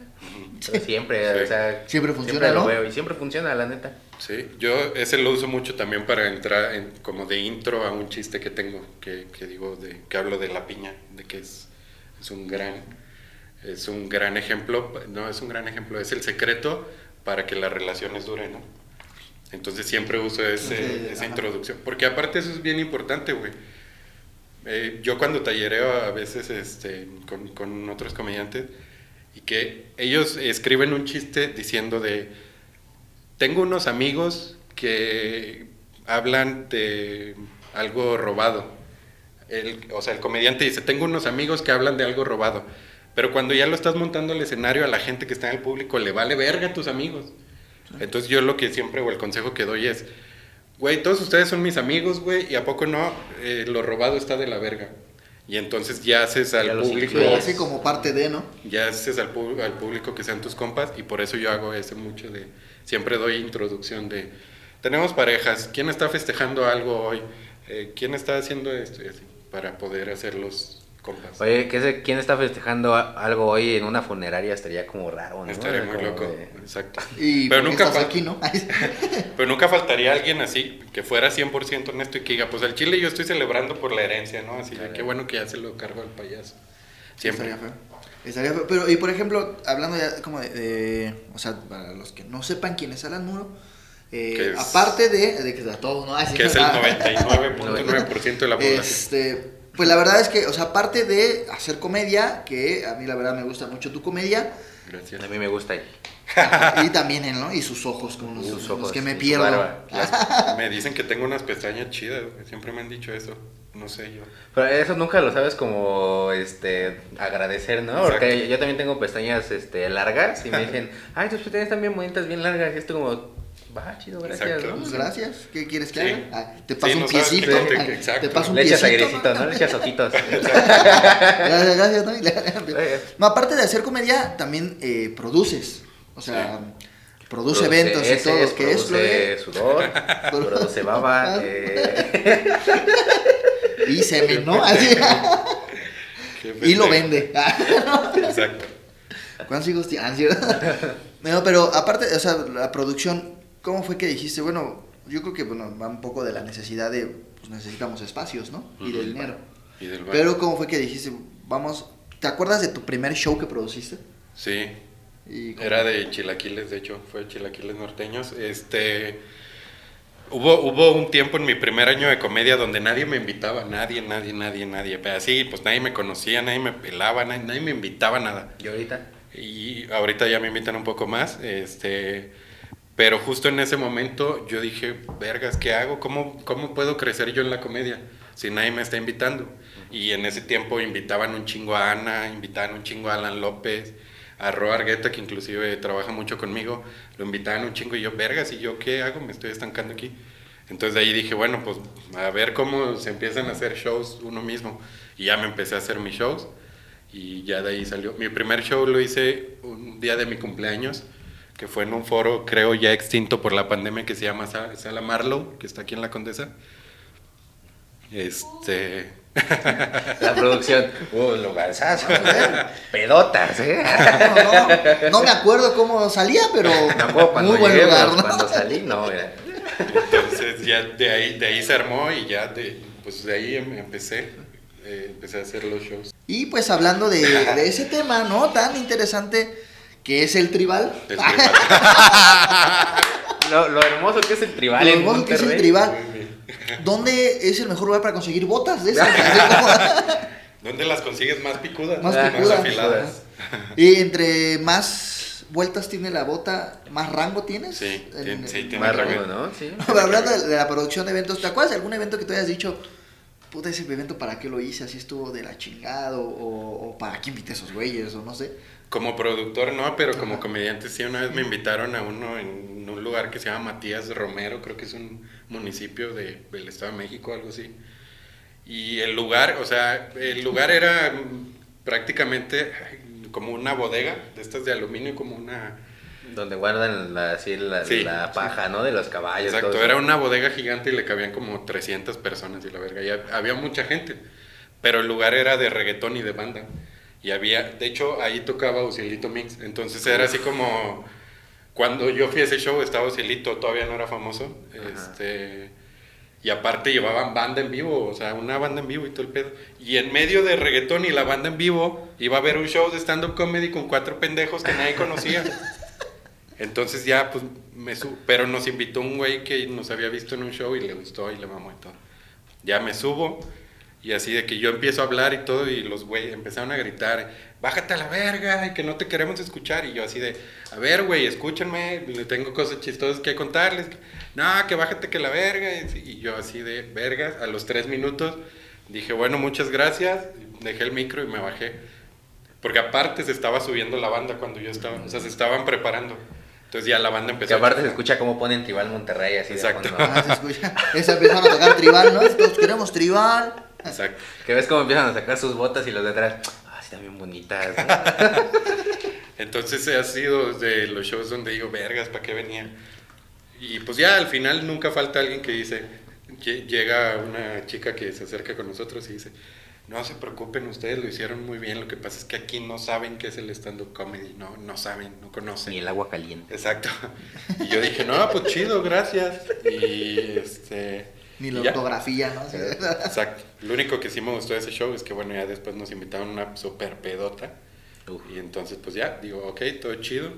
Siempre, Sí. o sea, Siempre funciona, siempre lo ¿no? veo y siempre funciona, la neta. Sí, yo ese lo uso mucho también para entrar en- como de intro a un chiste que tengo, que, que digo, de, que hablo de la piña, de que es, es un gran, es un gran ejemplo, no es un gran ejemplo, es el secreto para que las relaciones duren, ¿no? Entonces siempre uso ese- Sí, esa ajá. introducción, porque aparte eso es bien importante, güey. Eh, yo cuando tallereo a veces este, con, con otros comediantes y que ellos escriben un chiste diciendo de, tengo unos amigos que hablan de algo robado. El, o sea, el comediante dice, tengo unos amigos que hablan de algo robado. Pero cuando ya lo estás montando el escenario a la gente que está en el público, le vale verga a tus amigos. Entonces yo lo que siempre, o el consejo que doy es, güey, todos ustedes son mis amigos, güey, y a poco no, Eh, lo robado está de la verga. Y entonces ya haces al Ya público, así como parte de, ¿no? ya haces al público que sean tus compas, y por eso yo hago ese mucho de, siempre doy introducción de, tenemos parejas, ¿quién está festejando algo hoy? Eh, ¿Quién está haciendo esto? Y así, para poder hacerlos compas. Oye, ¿qué sé, ¿quién está festejando algo hoy en una funeraria? Estaría como raro, ¿no? Estaría muy Como loco, de- exacto. *laughs* Y Pero ¿por qué nunca estás fal- aquí, ¿no? *laughs* Pero nunca faltaría alguien así, que fuera 100% honesto y que diga, pues al chile yo estoy celebrando por la herencia, ¿no? Así de Claro. qué bueno que ya se lo cargo al payaso. Siempre. Estaría feo. Estaría feo. Pero, y por ejemplo, hablando ya como de, de- O sea, para los que no sepan quién es Alan Muro, eh, Que es- aparte de, de que a todos, ¿no? Así Que es el ah, 99.9% de la *laughs* población. Este, pues la verdad es que, o sea, aparte de hacer comedia, que a mí la verdad me gusta mucho tu comedia, Gracias. A mí me gusta. y también él, ¿no? Y sus ojos, como los, Sus los ojos, que me pierdo. Las- me dicen que tengo unas pestañas chidas, güey, siempre me han dicho eso. No sé yo. Pero eso nunca lo sabes como este agradecer, ¿no? Porque yo también tengo pestañas este largas y me dicen, ay, tus pestañas están bien bonitas, bien largas. Y esto como, va, chido, gracias. Exacto. ¿no? Pues gracias. ¿Qué quieres que Sí. haga? Ah, te Sí, paso no un qué piecito. conte- ah, exacto. Te paso un Le echas piecito. airecito, ¿no? Le echas ojitos. *laughs* Gracias, gracias, ¿no? Y *laughs* le-. No, aparte de hacer comedia, también eh, produces. O sea, produce eventos y heces, todo. Que es produce sudor, produce baba. eh, *laughs* Y semen, ¿no? Así. Qué y lo vende. Exacto. ¿Cuántos hijos tienes? No, pero aparte, o sea, la producción, ¿cómo fue que dijiste? Bueno, yo creo que bueno, va un poco de la necesidad de, pues necesitamos espacios, ¿no? Y de Ujú. dinero. Y del bar. Pero ¿cómo fue que dijiste, vamos, ¿te acuerdas de tu primer show que produciste? Sí, Y Era de chilaquiles, de hecho, fue de chilaquiles norteños. Este, hubo, hubo un tiempo en mi primer año de comedia donde nadie me invitaba, nadie, nadie, nadie, nadie. Pero así, pues nadie me conocía, nadie me pelaba, nadie, nadie me invitaba a nada. ¿Y ahorita? Y ahorita ya me invitan un poco más, este, pero justo en ese momento yo dije, vergas, ¿qué hago? ¿Cómo, ¿Cómo puedo crecer yo en la comedia si nadie me está invitando? Y en ese tiempo invitaban un chingo a Ana, invitaban un chingo a Alan López, a Ro Argueta, que inclusive trabaja mucho conmigo, lo invitaban un chingo y yo, vergas, ¿y yo qué hago? Me estoy estancando aquí. Entonces de ahí dije, bueno, pues a ver cómo se empiezan a hacer shows uno mismo. Y ya me empecé a hacer mis shows y ya de ahí salió. Mi primer show lo hice un día de mi cumpleaños, que fue en un foro, creo ya extinto por la pandemia, que se llama Sa- Sala Marlow, que está aquí en la Condesa. Este. *laughs* La producción. Uh, lugarzazo. Pedotas, ¿eh? *laughs* No, no, no me acuerdo cómo salía, pero acuerdo cuando muy buen llegué, lugar, ¿no? cuando salí, no, mira. Entonces ya de ahí, de ahí se armó y ya de, pues de ahí em- empecé. eh, empecé a hacer los shows. Y pues hablando de, de ese tema, ¿no? Tan interesante que es el *laughs* tribal. Lo, lo hermoso que es el tribal Lo en hermoso que es el tribal. ¿Dónde es el mejor lugar para conseguir botas *laughs* de esas? ¿Dónde las consigues más picudas? Más picudas. afiladas. y entre más vueltas tiene la bota, más rango tienes. Sí, En- sí, en- tiene Más rango. rango, ¿no? Sí. *laughs* Hablando de, de la producción de eventos, ¿te acuerdas de algún evento que tú hayas dicho, puta, ese evento para qué lo hice? Así estuvo de la chingada, o, o para qué invité a esos güeyes, o no sé. Como productor no, pero como comediante sí, una vez me invitaron a uno en un lugar que se llama Matías Romero, creo que es un municipio de, del Estado de México, algo así. Y el lugar, o sea, el lugar era prácticamente como una bodega de estas de aluminio, como una... Donde guardan la, así la, Sí, la sí. paja, ¿no? De los caballos. Exacto, todo era eso. una bodega gigante y le cabían como 300 personas y la verga, y hab- había mucha gente. pero el lugar era de reggaetón y de banda. Y había, de hecho, ahí tocaba Ucielito Mix. Entonces era así como. Cuando yo fui a ese show estaba Ucielito, todavía no era famoso. Este. Y aparte llevaban banda en vivo, o sea, una banda en vivo y todo el pedo. Y en medio de reggaetón y la banda en vivo, iba a haber un show de stand-up comedy con cuatro pendejos que nadie conocía. *laughs* Entonces ya, pues, me subo. Pero nos invitó un güey que nos había visto en un show y le gustó y le mamó y todo. Ya me subo y así de que yo empiezo a hablar y todo y los güeyes empezaron a gritar, bájate a la verga y que no te queremos escuchar. Y yo así de, a ver, güey, escúchenme, le tengo cosas chistosas que contarles. No, que bájate que la verga. Y yo así de, vergas, a los tres minutos dije, bueno, muchas gracias, dejé el micro y me bajé. Porque aparte se estaba subiendo la banda cuando yo estaba, o sea, se estaban preparando. Entonces ya la banda empezó. Que aparte se escucha cómo ponen Tribal Monterrey así Exacto. de fondo. Ah, se escucha. Esa empezaron a tocar tribal, ¿no? Todos queremos tribal. Exacto. Que ves cómo empiezan a sacar sus botas y los de atrás, ah, sí, están bien bonitas. *laughs* Entonces ha sido de los shows donde digo, vergas, ¿para qué venía? Y pues ya al final nunca falta alguien que dice, lle- llega una chica que se acerca con nosotros y dice, no se preocupen, ustedes lo hicieron muy bien, lo que pasa es que aquí no saben qué es el stand-up comedy, no, no saben, no conocen. Ni el agua caliente. Exacto. Y yo dije, no, pues chido, gracias. Y este... Ni la ortografía, ¿no? Sí. Exacto. Lo único que sí me gustó de ese show es que, bueno, ya después nos invitaron a una super pedota. Uf. Y entonces, pues ya, digo, ok, todo chido.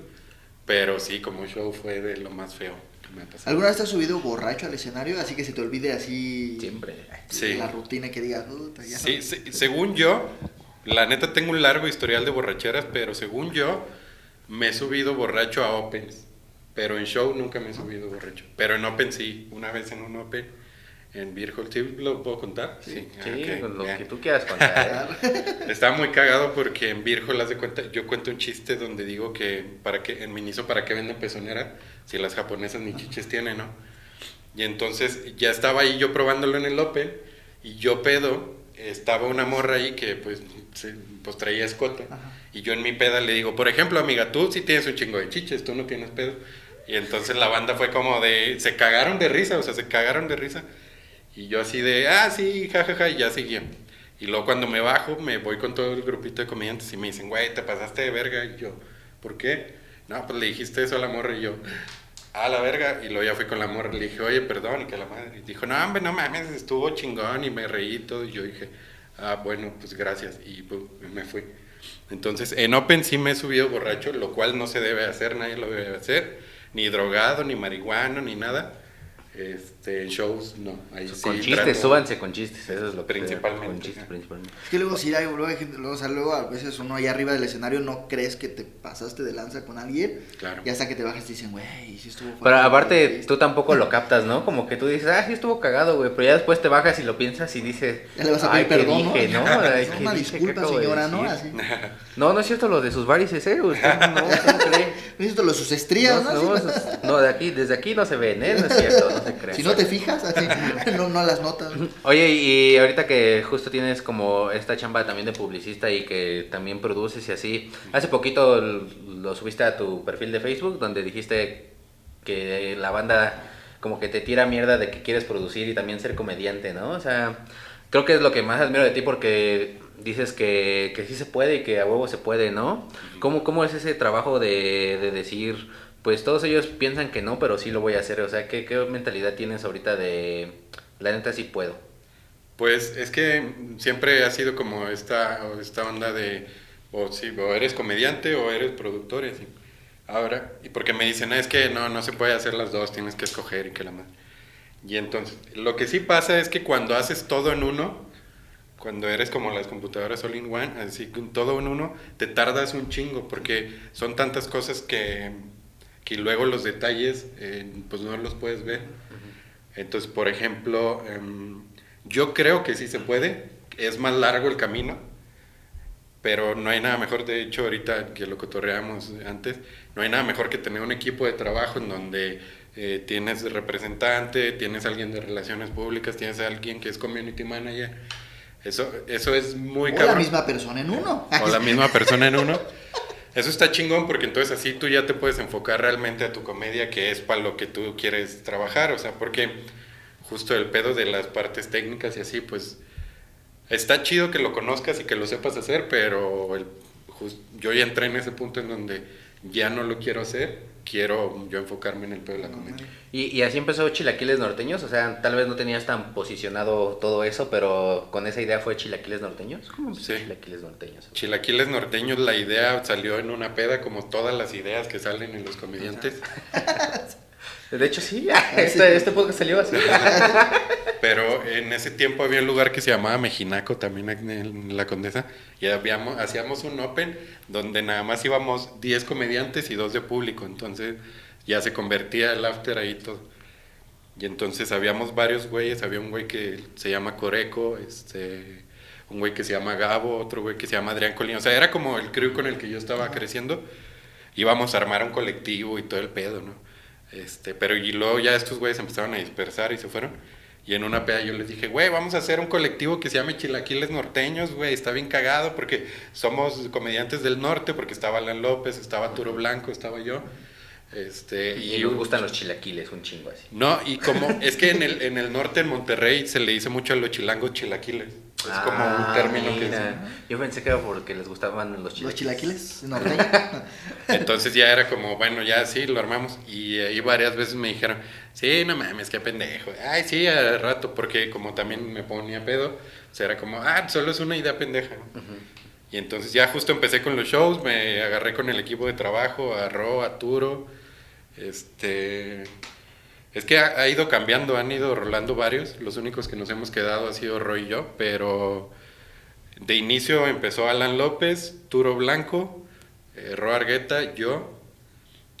Pero sí, como show fue de lo más feo que me ha pasado. ¿Alguna vez te has subido borracho al escenario? Así que se te olvide así Siempre. Sí. la rutina que digas, puta, ya Sí, no". sí, según yo, la neta tengo un largo historial de borracheras, pero según yo, me he subido borracho a Opens. Pero en show nunca me he subido borracho. Pero en Open sí, una vez en un Open, en Beer Hall, ¿sí lo puedo contar? Sí, Sí, ok, con lo ya. que tú quieras contar. *laughs* Estaba muy cagado porque en Virgo las de cuenta, yo cuento un chiste donde digo que para que en Miniso para qué venden pezonera si las japonesas ni chiches tienen, ¿no? Y entonces ya estaba ahí yo probándolo en el Open y yo pedo, estaba una morra ahí que pues, se- pues traía escote Ajá. y yo en mi peda le digo, por ejemplo, amiga, tú sí tienes un chingo de chiches, tú no tienes pedo. Y entonces la banda fue como de, se cagaron de risa, o sea, se cagaron de risa. Y yo así de, ah, sí, jajaja, y ya seguía. Y luego cuando me bajo, me voy con todo el grupito de comediantes y me dicen, güey, te pasaste de verga. Y yo, ¿por qué? No, pues le dijiste eso a la morra y yo, a la verga. Y luego ya fui con la morra le dije, oye, perdón, y que la madre. Y dijo, no, hombre, no mames, estuvo chingón y me reí todo. Y yo dije, ah, bueno, pues gracias. Y pues, me fui. Entonces, en Open sí me he subido borracho, lo cual no se debe hacer, nadie lo debe hacer. Ni drogado, ni marihuano, ni nada. Este, en shows, no. Ahí sí con chistes, trato- súbanse con chistes, eso es lo que Principalmente, Con chistes, ajá. principalmente. Es que luego si hay, luego hay gente, luego, o sea, luego a veces uno ahí arriba del escenario no crees que te pasaste de lanza con alguien. Claro. Y hasta que te bajas te dicen, güey, sí estuvo Pero fuerte, aparte, güey". tú tampoco lo captas, ¿no? Como que tú dices, ah, sí estuvo cagado, güey. Pero ya después te bajas y lo piensas y dices, Ya le vas a ay, pedir ¿qué perdón, dije, ¿no? no? *laughs* Ay, Es ¿qué una disculpa, señora, ¿no? Así. *laughs* No, no es cierto lo de sus varices, ¿eh? Usted no, ¿cómo *laughs* cree? Necesito lo de sus estrías, No, ¿no? no, no, de aquí, desde aquí no se ven, ¿eh? No es cierto, no se cree. Si no te fijas, así, *laughs* no, no las notas. Oye, y ahorita que justo tienes como esta chamba también de publicista y que también produces y así, hace poquito lo subiste a tu perfil de Facebook donde dijiste que la banda como que te tira mierda de que quieres producir y también ser comediante, ¿no? O sea, creo que es lo que más admiro de ti porque dices que, que sí se puede y que a huevo se puede, ¿no? ¿Cómo, cómo es ese trabajo de, de decir, pues todos ellos piensan que no, pero sí lo voy a hacer? O sea, ¿qué, qué mentalidad tienes ahorita de, la neta sí puedo? Pues es que siempre ha sido como esta, esta onda de, o sí, o eres comediante o eres productor, y así. Ahora, y porque me dicen, es que no, no se puede hacer las dos, tienes que escoger y que la madre. Y entonces, lo que sí pasa es que cuando haces todo en uno, cuando eres como las computadoras all in one, así todo en uno, te tardas un chingo porque son tantas cosas que, que luego los detalles eh, pues no los puedes ver. Entonces, por ejemplo, em, yo creo que sí se puede, es más largo el camino, pero no hay nada mejor, de hecho ahorita que lo cotorreamos antes, no hay nada mejor que tener un equipo de trabajo en donde eh, tienes representante, tienes alguien de relaciones públicas, tienes alguien que es community manager. Eso, eso es muy o la cabrón. misma persona en uno. O la misma persona en uno. *laughs* Eso está chingón porque entonces así tú ya te puedes enfocar realmente a tu comedia, que es para lo que tú quieres trabajar. O sea, porque justo el pedo de las partes técnicas y así, pues está chido que lo conozcas y que lo sepas hacer, pero yo ya entré en ese punto en donde ya no lo quiero hacer, quiero yo enfocarme en el pedo de la comedia. Y, y así empezó Chilaquiles Norteños, o sea, tal vez no tenías tan posicionado todo eso, pero con esa idea fue Chilaquiles Norteños. ¿Cómo empezó Sí. Chilaquiles Norteños? Chilaquiles norteños, la idea salió en una peda, como todas las ideas que salen en los comediantes. *laughs* De hecho, sí, *laughs* este, este podcast salió así. *laughs* Pero en ese tiempo había un lugar que se llamaba Mejinaco, también en la Condesa, y habíamos, hacíamos un open donde nada más íbamos 10 comediantes y dos de público, entonces ya se convertía el after ahí todo. Y entonces habíamos varios güeyes, había un güey que se llama Coreco, este, un güey que se llama Gabo, otro güey que se llama Adrián Colín, o sea, era como el crew con el que yo estaba creciendo, íbamos a armar un colectivo y todo el pedo, ¿no? Este, pero y luego ya estos güeyes empezaron a dispersar y se fueron. Y en una peda yo les dije, güey, vamos a hacer un colectivo que se llame Chilaquiles Norteños, güey, está bien cagado porque somos comediantes del norte, porque estaba Alan López, estaba Turo Blanco, estaba yo. Este, Y me gustan los chilaquiles, un chingo así. No, y como, es que en el, en el norte, en Monterrey, se le dice mucho a los chilangos chilaquiles. Es como Ah, un término que mira. Yo pensé que era porque les gustaban los chilaquiles. Los chilaquiles *laughs* norteños. Entonces ya era como, bueno, ya sí, lo armamos. Y ahí varias veces me dijeron, sí, no mames, qué pendejo. Ay, sí, al rato, porque como también me ponía pedo, o sea, era como, ah, solo es una idea pendeja. Y entonces ya justo empecé con los shows, me agarré con el equipo de trabajo, a Ro, a Turo. Este. Es que ha, ha ido cambiando, han ido rolando varios. Los únicos que nos hemos quedado ha sido Roy y yo, pero de inicio empezó Alan López, Turo Blanco, eh, Ro Argueta, yo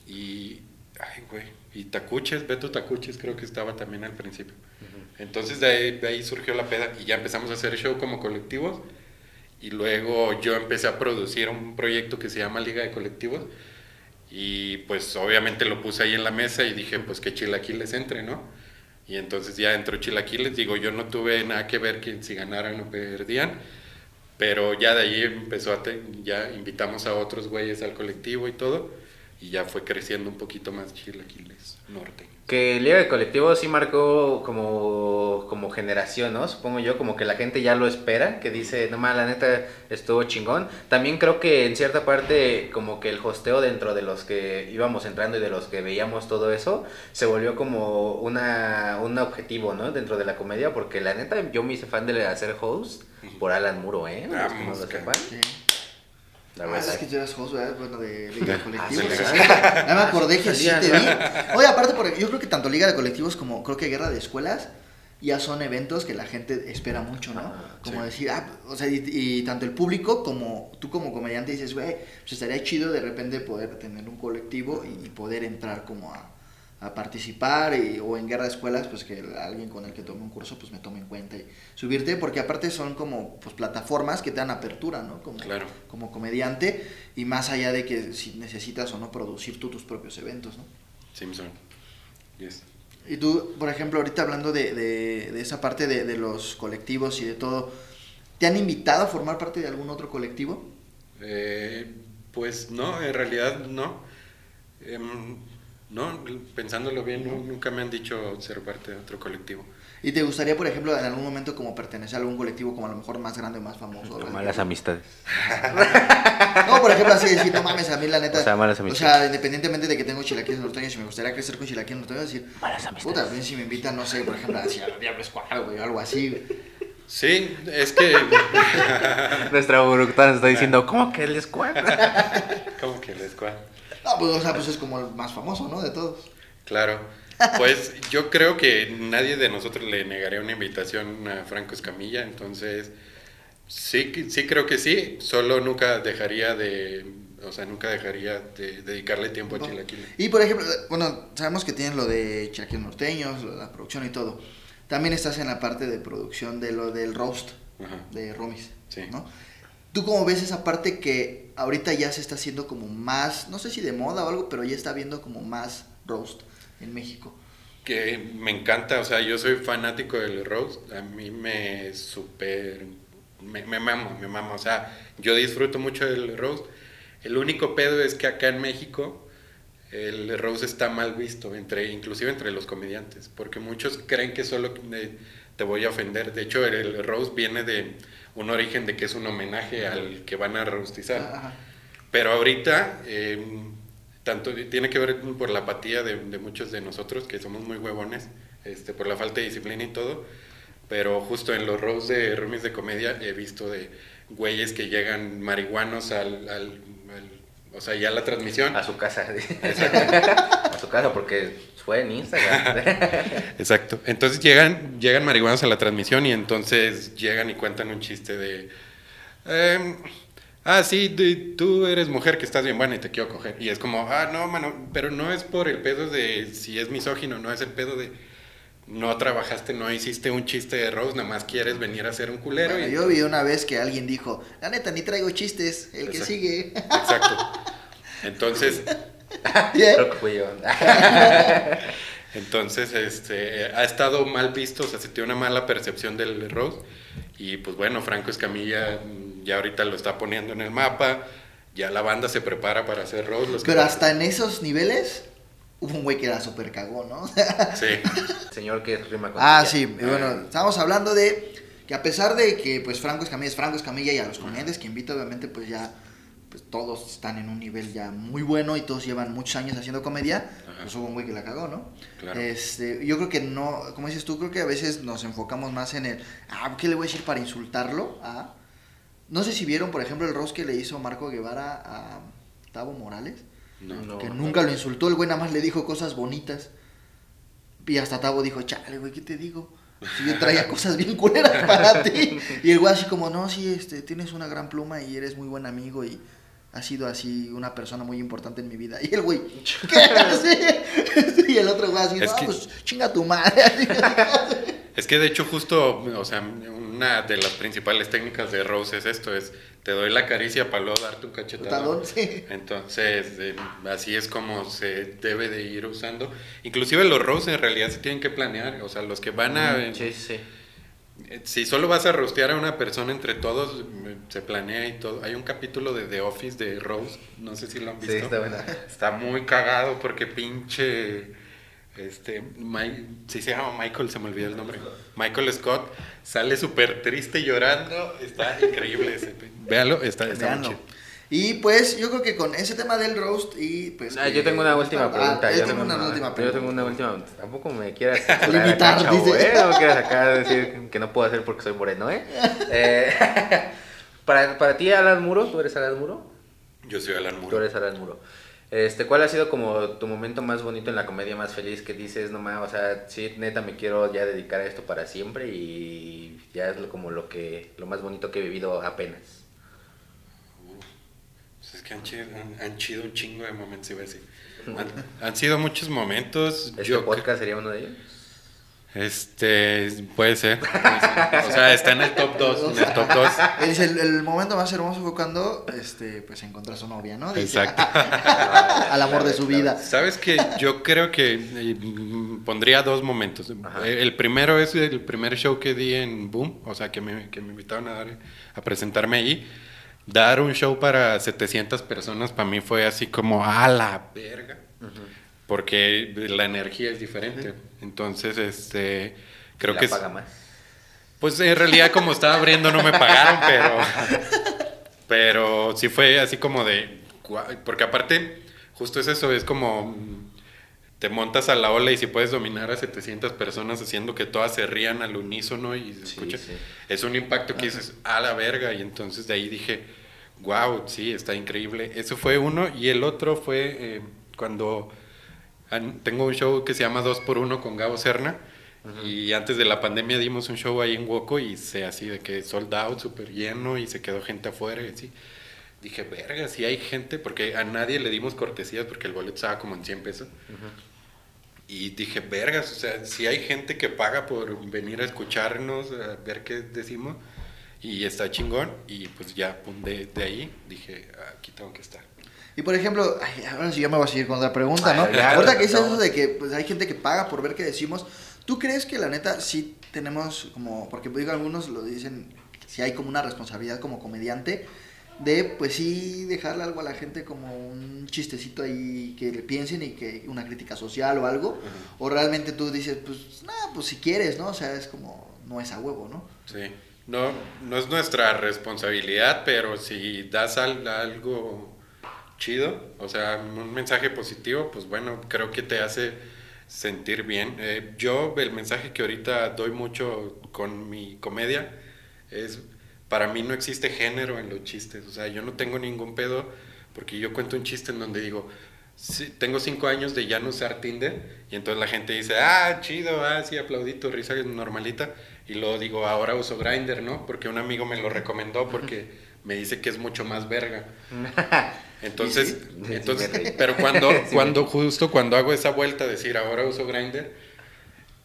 y. Ay, güey. Y Tacuches, Beto Tacuches, creo que estaba también al principio. Entonces de ahí, de ahí surgió la peda y ya empezamos a hacer show como colectivos. Y luego yo empecé a producir un proyecto que se llama Liga de Colectivos. Y pues obviamente lo puse ahí en la mesa y dije, pues que Chilaquiles entre, ¿no? Y entonces ya entró Chilaquiles. Digo, yo no tuve nada que ver que si ganaran o perdían. Pero ya de ahí empezó a... te- ya invitamos a otros güeyes al colectivo y todo. Y ya fue creciendo un poquito más Chilaquiles Norte. Que Liga de Colectivos sí marcó como, como generación, ¿no? Supongo yo, como que la gente ya lo espera, que dice, no más, la neta estuvo chingón. También creo que en cierta parte, como que el hosteo dentro de los que íbamos entrando y de los que veíamos todo eso, se volvió como una, un objetivo, ¿no? Dentro de la comedia, porque la neta yo me hice fan de hacer host por Alan Muro, ¿eh? Los que no lo sepan. Sí. La Ah, verdad. es que tú eras host, ¿verdad? Bueno, de Liga de *laughs* Colectivos. sí. sí. Ya me acordé que sí te vi. Oye, aparte, por- yo creo que tanto Liga de Colectivos como creo que Guerra de Escuelas ya son eventos que la gente espera mucho, ¿no? Ah, como sí. decir, ah, o sea, y, y tanto el público como tú como comediante dices, güey, pues estaría chido de repente poder tener un colectivo y, y poder entrar como a, a participar y- o en Guerra de Escuelas, pues que alguien con el que tome un curso pues me tome en cuenta y subirte, porque aparte son como pues plataformas que te dan apertura, ¿no? Como, Claro. como comediante y más allá de que si necesitas o no producir tú tus propios eventos, ¿no? Simpson. Yes. Y tú, por ejemplo, ahorita hablando de, de- de esa parte de, de los colectivos y de todo, ¿te han invitado a formar parte de algún otro colectivo? Eh, pues no, en realidad no. Em, no, pensándolo bien, no, nunca me han dicho ser parte de otro colectivo. ¿Y te gustaría, por ejemplo, en algún momento como pertenecer a algún colectivo como a lo mejor más grande o más famoso? ¿verdad? Malas amistades. *laughs* No, por ejemplo, así decir, no mames, a mí la neta. O sea, malas O amistades. sea, independientemente de que tengo chilaquiles norteños, si me gustaría crecer con chilaquiles norteños, decir, Malas amistades. puta, pues, si me invitan, no sé, por ejemplo, hacia el Diablo Squad, güey, o algo así. güey. Sí, es que... *laughs* Nuestra productora nos está diciendo, ¿cómo que el squad? *laughs* ¿Cómo que la escuela? No, pues, o sea, pues es como el más famoso, ¿no? De todos. Claro. Pues yo creo que nadie de nosotros le negaría una invitación a Franco Escamilla, entonces sí, sí creo que sí, solo nunca dejaría de, o sea, nunca dejaría de dedicarle tiempo a. Chilaquiles. Y por ejemplo, bueno, sabemos que tienen lo de chilaquiles norteños, lo de la producción y todo. También estás en la parte de producción de lo del roast Ajá. de Romis, Sí. ¿no? ¿Tú cómo ves esa parte que ahorita ya se está haciendo como más, no sé si de moda o algo, pero ya está viendo como más roast en México? Que me encanta, o sea, yo soy fanático del roast, a mí me super, me, me mamo, me mamo, o sea, yo disfruto mucho del roast. El único pedo es que acá en México el roast está mal visto, entre, inclusive entre los comediantes, porque muchos creen que solo de- te voy a ofender. De hecho, el roast viene de un origen de que es un homenaje al que van a roastizar. Ajá. Pero ahorita, eh, tanto tiene que ver por la apatía de, de muchos de nosotros, que somos muy huevones, este, por la falta de disciplina y todo. Pero justo en los roasts de roomies de comedia he visto de güeyes que llegan marihuanos al, al- al- o sea, ya a la transmisión. A su casa. *laughs* a su casa, porque fue en Instagram. *laughs* Exacto. Entonces llegan, llegan marihuanos a la transmisión y entonces llegan y cuentan un chiste de... em, ah, sí, de- tú eres mujer que estás bien buena y te quiero coger. Y es como, ah, no, mano, pero no es por el pedo de si es misógino, no es el pedo de... No trabajaste, no hiciste un chiste de Rose, nada más quieres venir a ser un culero. Bueno, y- yo vi una vez que alguien dijo, la neta, ni traigo chistes, el que sigue. Exacto. *laughs* Entonces, Creo que fui yo. *laughs* Entonces, este, ha estado mal visto, o sea, se tiene una mala percepción del Rose. Y pues bueno, Franco Escamilla ya ahorita lo está poniendo en el mapa, ya la banda se prepara para hacer Rose. Los que- Pero hasta en esos niveles, hubo un güey que era súper cagón, ¿no? *laughs* Sí, Señor que rima con Ah, sí, y bueno, estamos hablando de que a pesar de que pues Franco Escamilla es Franco Escamilla y a los comediantes que invita obviamente pues ya pues todos están en un nivel ya muy bueno y todos llevan muchos años haciendo comedia, Ajá. pues hubo un güey que la cagó, ¿no? Claro. Este, yo creo que no, como dices tú, creo que a veces nos enfocamos más en el, ah, ¿qué le voy a decir para insultarlo? Ah, no sé si vieron, por ejemplo, el roast que le hizo Marco Guevara a Tavo Morales, no. No. que nunca lo insultó, el güey nada más le dijo cosas bonitas. Y hasta Tavo dijo, chale, güey, ¿qué te digo? Si yo traía *laughs* cosas bien culeras para ti. Y el güey así como, no, sí, este, tienes una gran pluma y eres muy buen amigo y has sido así una persona muy importante en mi vida. Y el güey, *laughs* ¿qué? Sí. Y el otro güey así, Es no, que- pues chinga tu madre. *laughs* Es que de hecho justo, o sea, una de las principales técnicas de Rose es esto, es te doy la caricia para luego darte un cachetadón. Sí. Entonces, eh, así es como se debe de ir usando. Inclusive los Rose en realidad se tienen que planear, o sea, los que van a... Sí, sí. Si solo vas a rostear a una persona entre todos, se planea y todo. Hay un capítulo de The Office de Rose, no sé si lo han Sí, visto. está buena. Está muy cagado porque pinche. Este. Mi- sí, se llama Michael, se me olvidó el nombre. Michael Scott sale súper triste llorando. Está increíble ese. Véalo, está, está muy Veanlo. chido. Y pues yo creo que con ese tema del roast y pues... Ah, que- yo tengo una última Ah, pregunta. yo yo tengo una última Yo pregunta. tengo una última. Tampoco me quieras *laughs* Limitar, acá, dice. ¿eh? No me quieras acá decir que no puedo hacer porque soy moreno, ¿eh? *laughs* Eh, *laughs* para, para ti, Alan Muro, ¿tú eres Alan Muro? Yo soy Alan Tú Moore. eres Alan Muro. Este, ¿Cuál ha sido como tu momento más bonito en la comedia más feliz que dices, no más, o sea, sí, neta, me quiero ya dedicar a esto para siempre y ya es lo- como lo que, lo más bonito que he vivido apenas? Que han, chido- han, han sido un chingo de momentos, iba a decir. Han, han sido muchos momentos. ¿Este yo podcast sería uno de ellos? Este, puede ser. O sea, está en el top 2. En el top 2. Él dice, el, el momento más hermoso fue cuando este, pues encontró a su novia, ¿no? Dice, Exacto. *laughs* al amor de su vida. Sabes que yo creo que eh, pondría dos momentos. Ajá. Eh, El primero es el primer show que di en Boom, o sea, que me, que me invitaron a, dar, a presentarme ahí. Dar un show para 700 personas para mí fue así como a la verga, porque la energía es diferente. Entonces, este, creo ¿La que es- paga más? Pues en realidad como estaba abriendo no me pagaron, pero *laughs* pero sí fue así como de porque aparte justo es eso, es como te montas a la ola y si puedes dominar a 700 personas haciendo que todas se rían al unísono y se Sí, escucha, sí. es un impacto que dices, a la verga, y entonces de ahí dije, wow, sí, está increíble. Eso fue uno, y el otro fue eh, cuando an- tengo un show que se llama 2 por 1 con Gabo Serna, y antes de la pandemia dimos un show ahí en Woco y se así de que sold out, súper lleno, y se quedó gente afuera, y así. Dije, verga, si hay gente, porque a nadie le dimos cortesías porque el boleto estaba como en 100 pesos. Y dije, vergas, o sea, si hay gente que paga por venir a escucharnos, a ver qué decimos, y está chingón, y pues ya, pum, de, de ahí dije, aquí tengo que estar. Y por ejemplo, ay, ahora sí ya me voy a seguir con otra pregunta, ¿no? Ay, ya, Ahorita que dices no. eso de que pues, hay gente que paga por ver qué decimos, ¿tú crees que la neta sí tenemos como, porque digo, algunos lo dicen, si hay como una responsabilidad como comediante, de pues sí dejarle algo a la gente como un chistecito ahí que le piensen y que una crítica social o algo, o realmente tú dices, pues nada, pues si quieres, ¿no? O sea, es como no es a huevo, ¿no? Sí. No, no es nuestra responsabilidad, pero si das al- algo chido, o sea, un mensaje positivo, pues bueno, creo que te hace sentir bien. Eh, yo el mensaje que ahorita doy mucho con mi comedia es, para mí no existe género en los chistes, o sea, yo no tengo ningún pedo porque yo cuento un chiste en donde digo, sí, tengo cinco años de ya no usar Tinder y entonces la gente dice, ah, chido, ah, sí, aplaudito, risa normalita. Y luego digo, ahora uso Grindr, ¿no? Porque un amigo me lo recomendó porque me dice que es mucho más verga. *laughs* Entonces, entonces pero cuando, *laughs* cuando justo cuando hago esa vuelta, decir, ahora uso Grindr,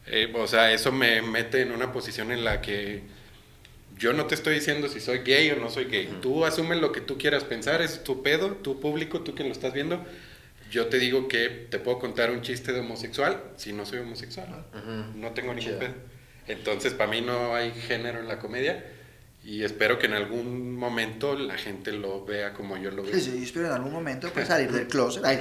eh, o sea, eso me mete en una posición en la que yo no te estoy diciendo si soy gay o no soy gay. Tú asume lo que tú quieras pensar, es tu pedo, tu público, tú quien lo estás viendo. Yo te digo que te puedo contar un chiste de homosexual si no soy homosexual. Ujú. No tengo ningún Chido. pedo. Entonces, para mí no hay género en la comedia y espero que en algún momento la gente lo vea como yo lo veo. Sí, sí, espero en algún momento pues, *laughs* salir del closet. Ay.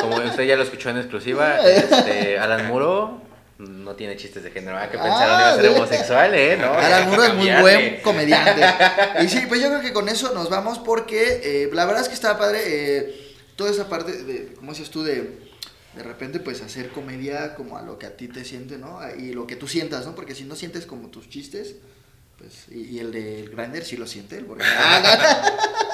Como usted ya lo escuchó en exclusiva, *laughs* este, Alan Muro no tiene chistes de género. Ah, que Ah, pensaron iba a ser sí. homosexual, ¿eh? *laughs* No, Alan Moore es muy buen comediante. *laughs* Y sí, pues yo creo que con eso nos vamos porque eh, la verdad es que estaba padre eh, toda esa parte de, como dices tú, de de repente pues hacer comedia como a lo que a ti te siente, ¿no? Y lo que tú sientas, ¿no? Porque si no sientes como tus chistes, pues, y, y el del Grinder sí lo siente, él, porque... *laughs*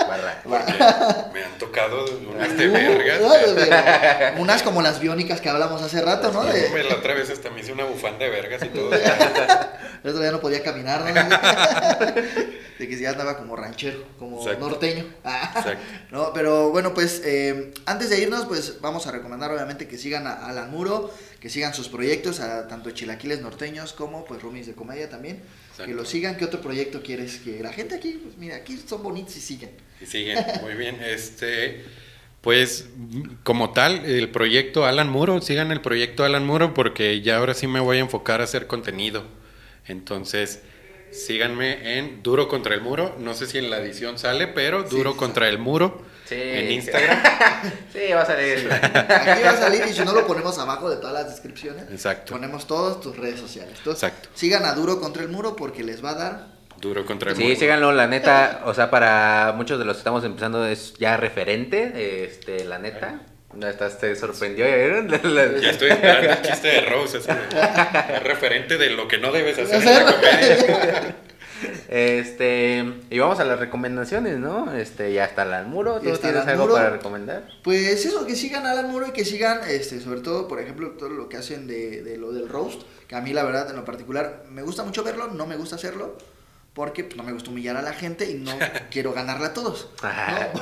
Barra. *laughs* Me han tocado unas de vergas. Pero Unas como las biónicas que hablamos hace rato, ¿no? De- La otra vez hasta me hice una bufanda de vergas y todo. *laughs* El otro día no podía caminar, ¿no? *laughs* De que ya andaba como ranchero, como Exacto. norteño. Ah, Exacto. No, pero bueno, pues eh, antes de irnos, pues vamos a recomendar obviamente que sigan a Alan Muro, que sigan sus proyectos, a tanto Chilaquiles Norteños como pues Rumis de Comedia también. Exacto. Que lo sigan. ¿Qué otro proyecto quieres? Que la gente aquí, pues mira, aquí son bonitos y siguen. Y siguen, *laughs* muy bien. Este, pues, como tal, el proyecto Alan Muro, sigan el proyecto Alan Muro porque ya ahora sí me voy a enfocar a hacer contenido. Entonces, síganme en Duro contra el Muro. No sé si en la edición sale, pero Duro sí contra el Muro Sí. en Instagram. *laughs* Sí, va a salir. Aquí va a salir y si no lo ponemos abajo de todas las descripciones. Exacto. Ponemos todas tus redes sociales. Entonces, Exacto. sigan a Duro contra el Muro porque les va a dar Duro contra el Sí, Muro. síganlo, la neta, o sea, para muchos de los que estamos empezando es ya referente, este, la neta. No estás, te sorprendió, ¿ya vieron? *laughs* Ya estoy esperando el chiste de Rose, así es referente de lo que no debes hacer en la comedia. Este, y vamos a las recomendaciones, ¿no? Este, ya está Alan Muro, ¿tú está tienes Alan algo Muro. para recomendar? Pues eso, que sigan Alan Muro y que sigan, este, sobre todo, por ejemplo, todo lo que hacen de, de lo del roast, que a mí la verdad, en lo particular, me gusta mucho verlo, no me gusta hacerlo, porque pues, no me gusta humillar a la gente y no *laughs* quiero ganarle a todos. Ajá. *laughs* ¿no?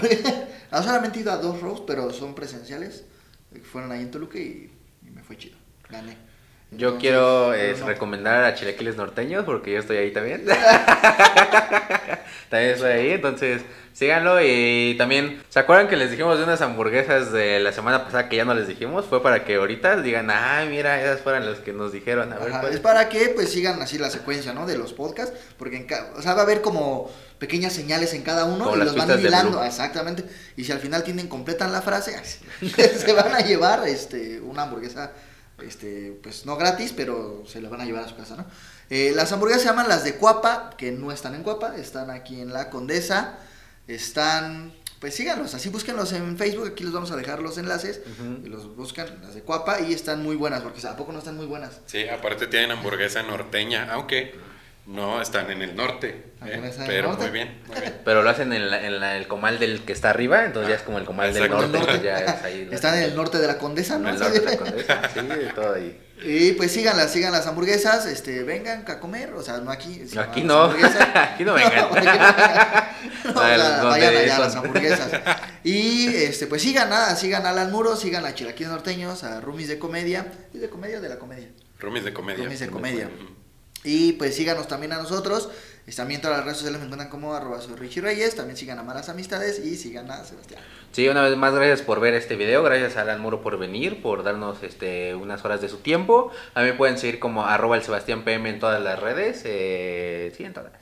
No solamente he ido a dos roasts, pero son presenciales, fueron ahí en Toluca y, y me fue chido, gané. Yo quiero es, recomendar a Chilaquiles Norteños porque yo estoy ahí también. *laughs* también estoy ahí, entonces síganlo y también, ¿se acuerdan que les dijimos de unas hamburguesas de la semana pasada que ya no les dijimos? Fue para que ahorita digan, ay, mira, esas fueron las que nos dijeron. A ver, Ajá, ¿cuál? es para que pues sigan así la secuencia, ¿no? De los podcasts, porque en o sea, va a haber como pequeñas señales en cada uno Como y los van hilando, exactamente. Y si al final tienen completan la frase, *laughs* se van a llevar este una hamburguesa este pues no gratis, pero se la van a llevar a su casa, ¿no? Eh, las hamburguesas se llaman las de Cuapa, que no están en Cuapa, están aquí en la Condesa. Están pues síganlos, así búsquenlos en Facebook, aquí les vamos a dejar los enlaces. Ujú. y los buscan las de Cuapa y están muy buenas, porque ¿a poco no están muy buenas? Sí, aparte tienen hamburguesa norteña, aunque no están en el norte. ¿eh? En el Pero norte. muy bien, muy bien. Pero lo hacen en, la- en la- el comal del que está arriba, entonces ya es como el comal del norte, *laughs* ya es ahí. la- Están en el norte de la Condesa, en ¿no? el norte de la Condesa, sí, de todo ahí. Y pues síganlas, sigan las hamburguesas, este, vengan a comer, o sea, no aquí. no. Aquí *laughs* *laughs* no vengan. aquí no vengan. No, o Ah, sea, donde vayan allá a las hamburguesas. Y este, pues sigan a, sigan a Alan Muro, sigan a Chilaquiles Norteños, a Rumis de Comedia. ¿Es de comedia o de la comedia? Rumis de comedia. Rumis de comedia. Y pues síganos también a nosotros. Es- También todas las redes sociales me encuentran como arroba soy Richie Reyes. También sigan a Malas Amistades y sigan a Sebastián. Sí, una vez más gracias por ver este video, gracias a Alan Muro por venir, por darnos este unas horas de su tiempo. A mí pueden seguir como arroba el Sebastián PM en todas las redes. Eh, sí, en todas.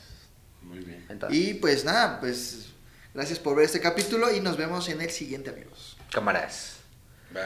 Muy bien. En todas. Y pues nada, pues gracias por ver este capítulo y nos vemos en el siguiente, amigos. Cámaras. Bye.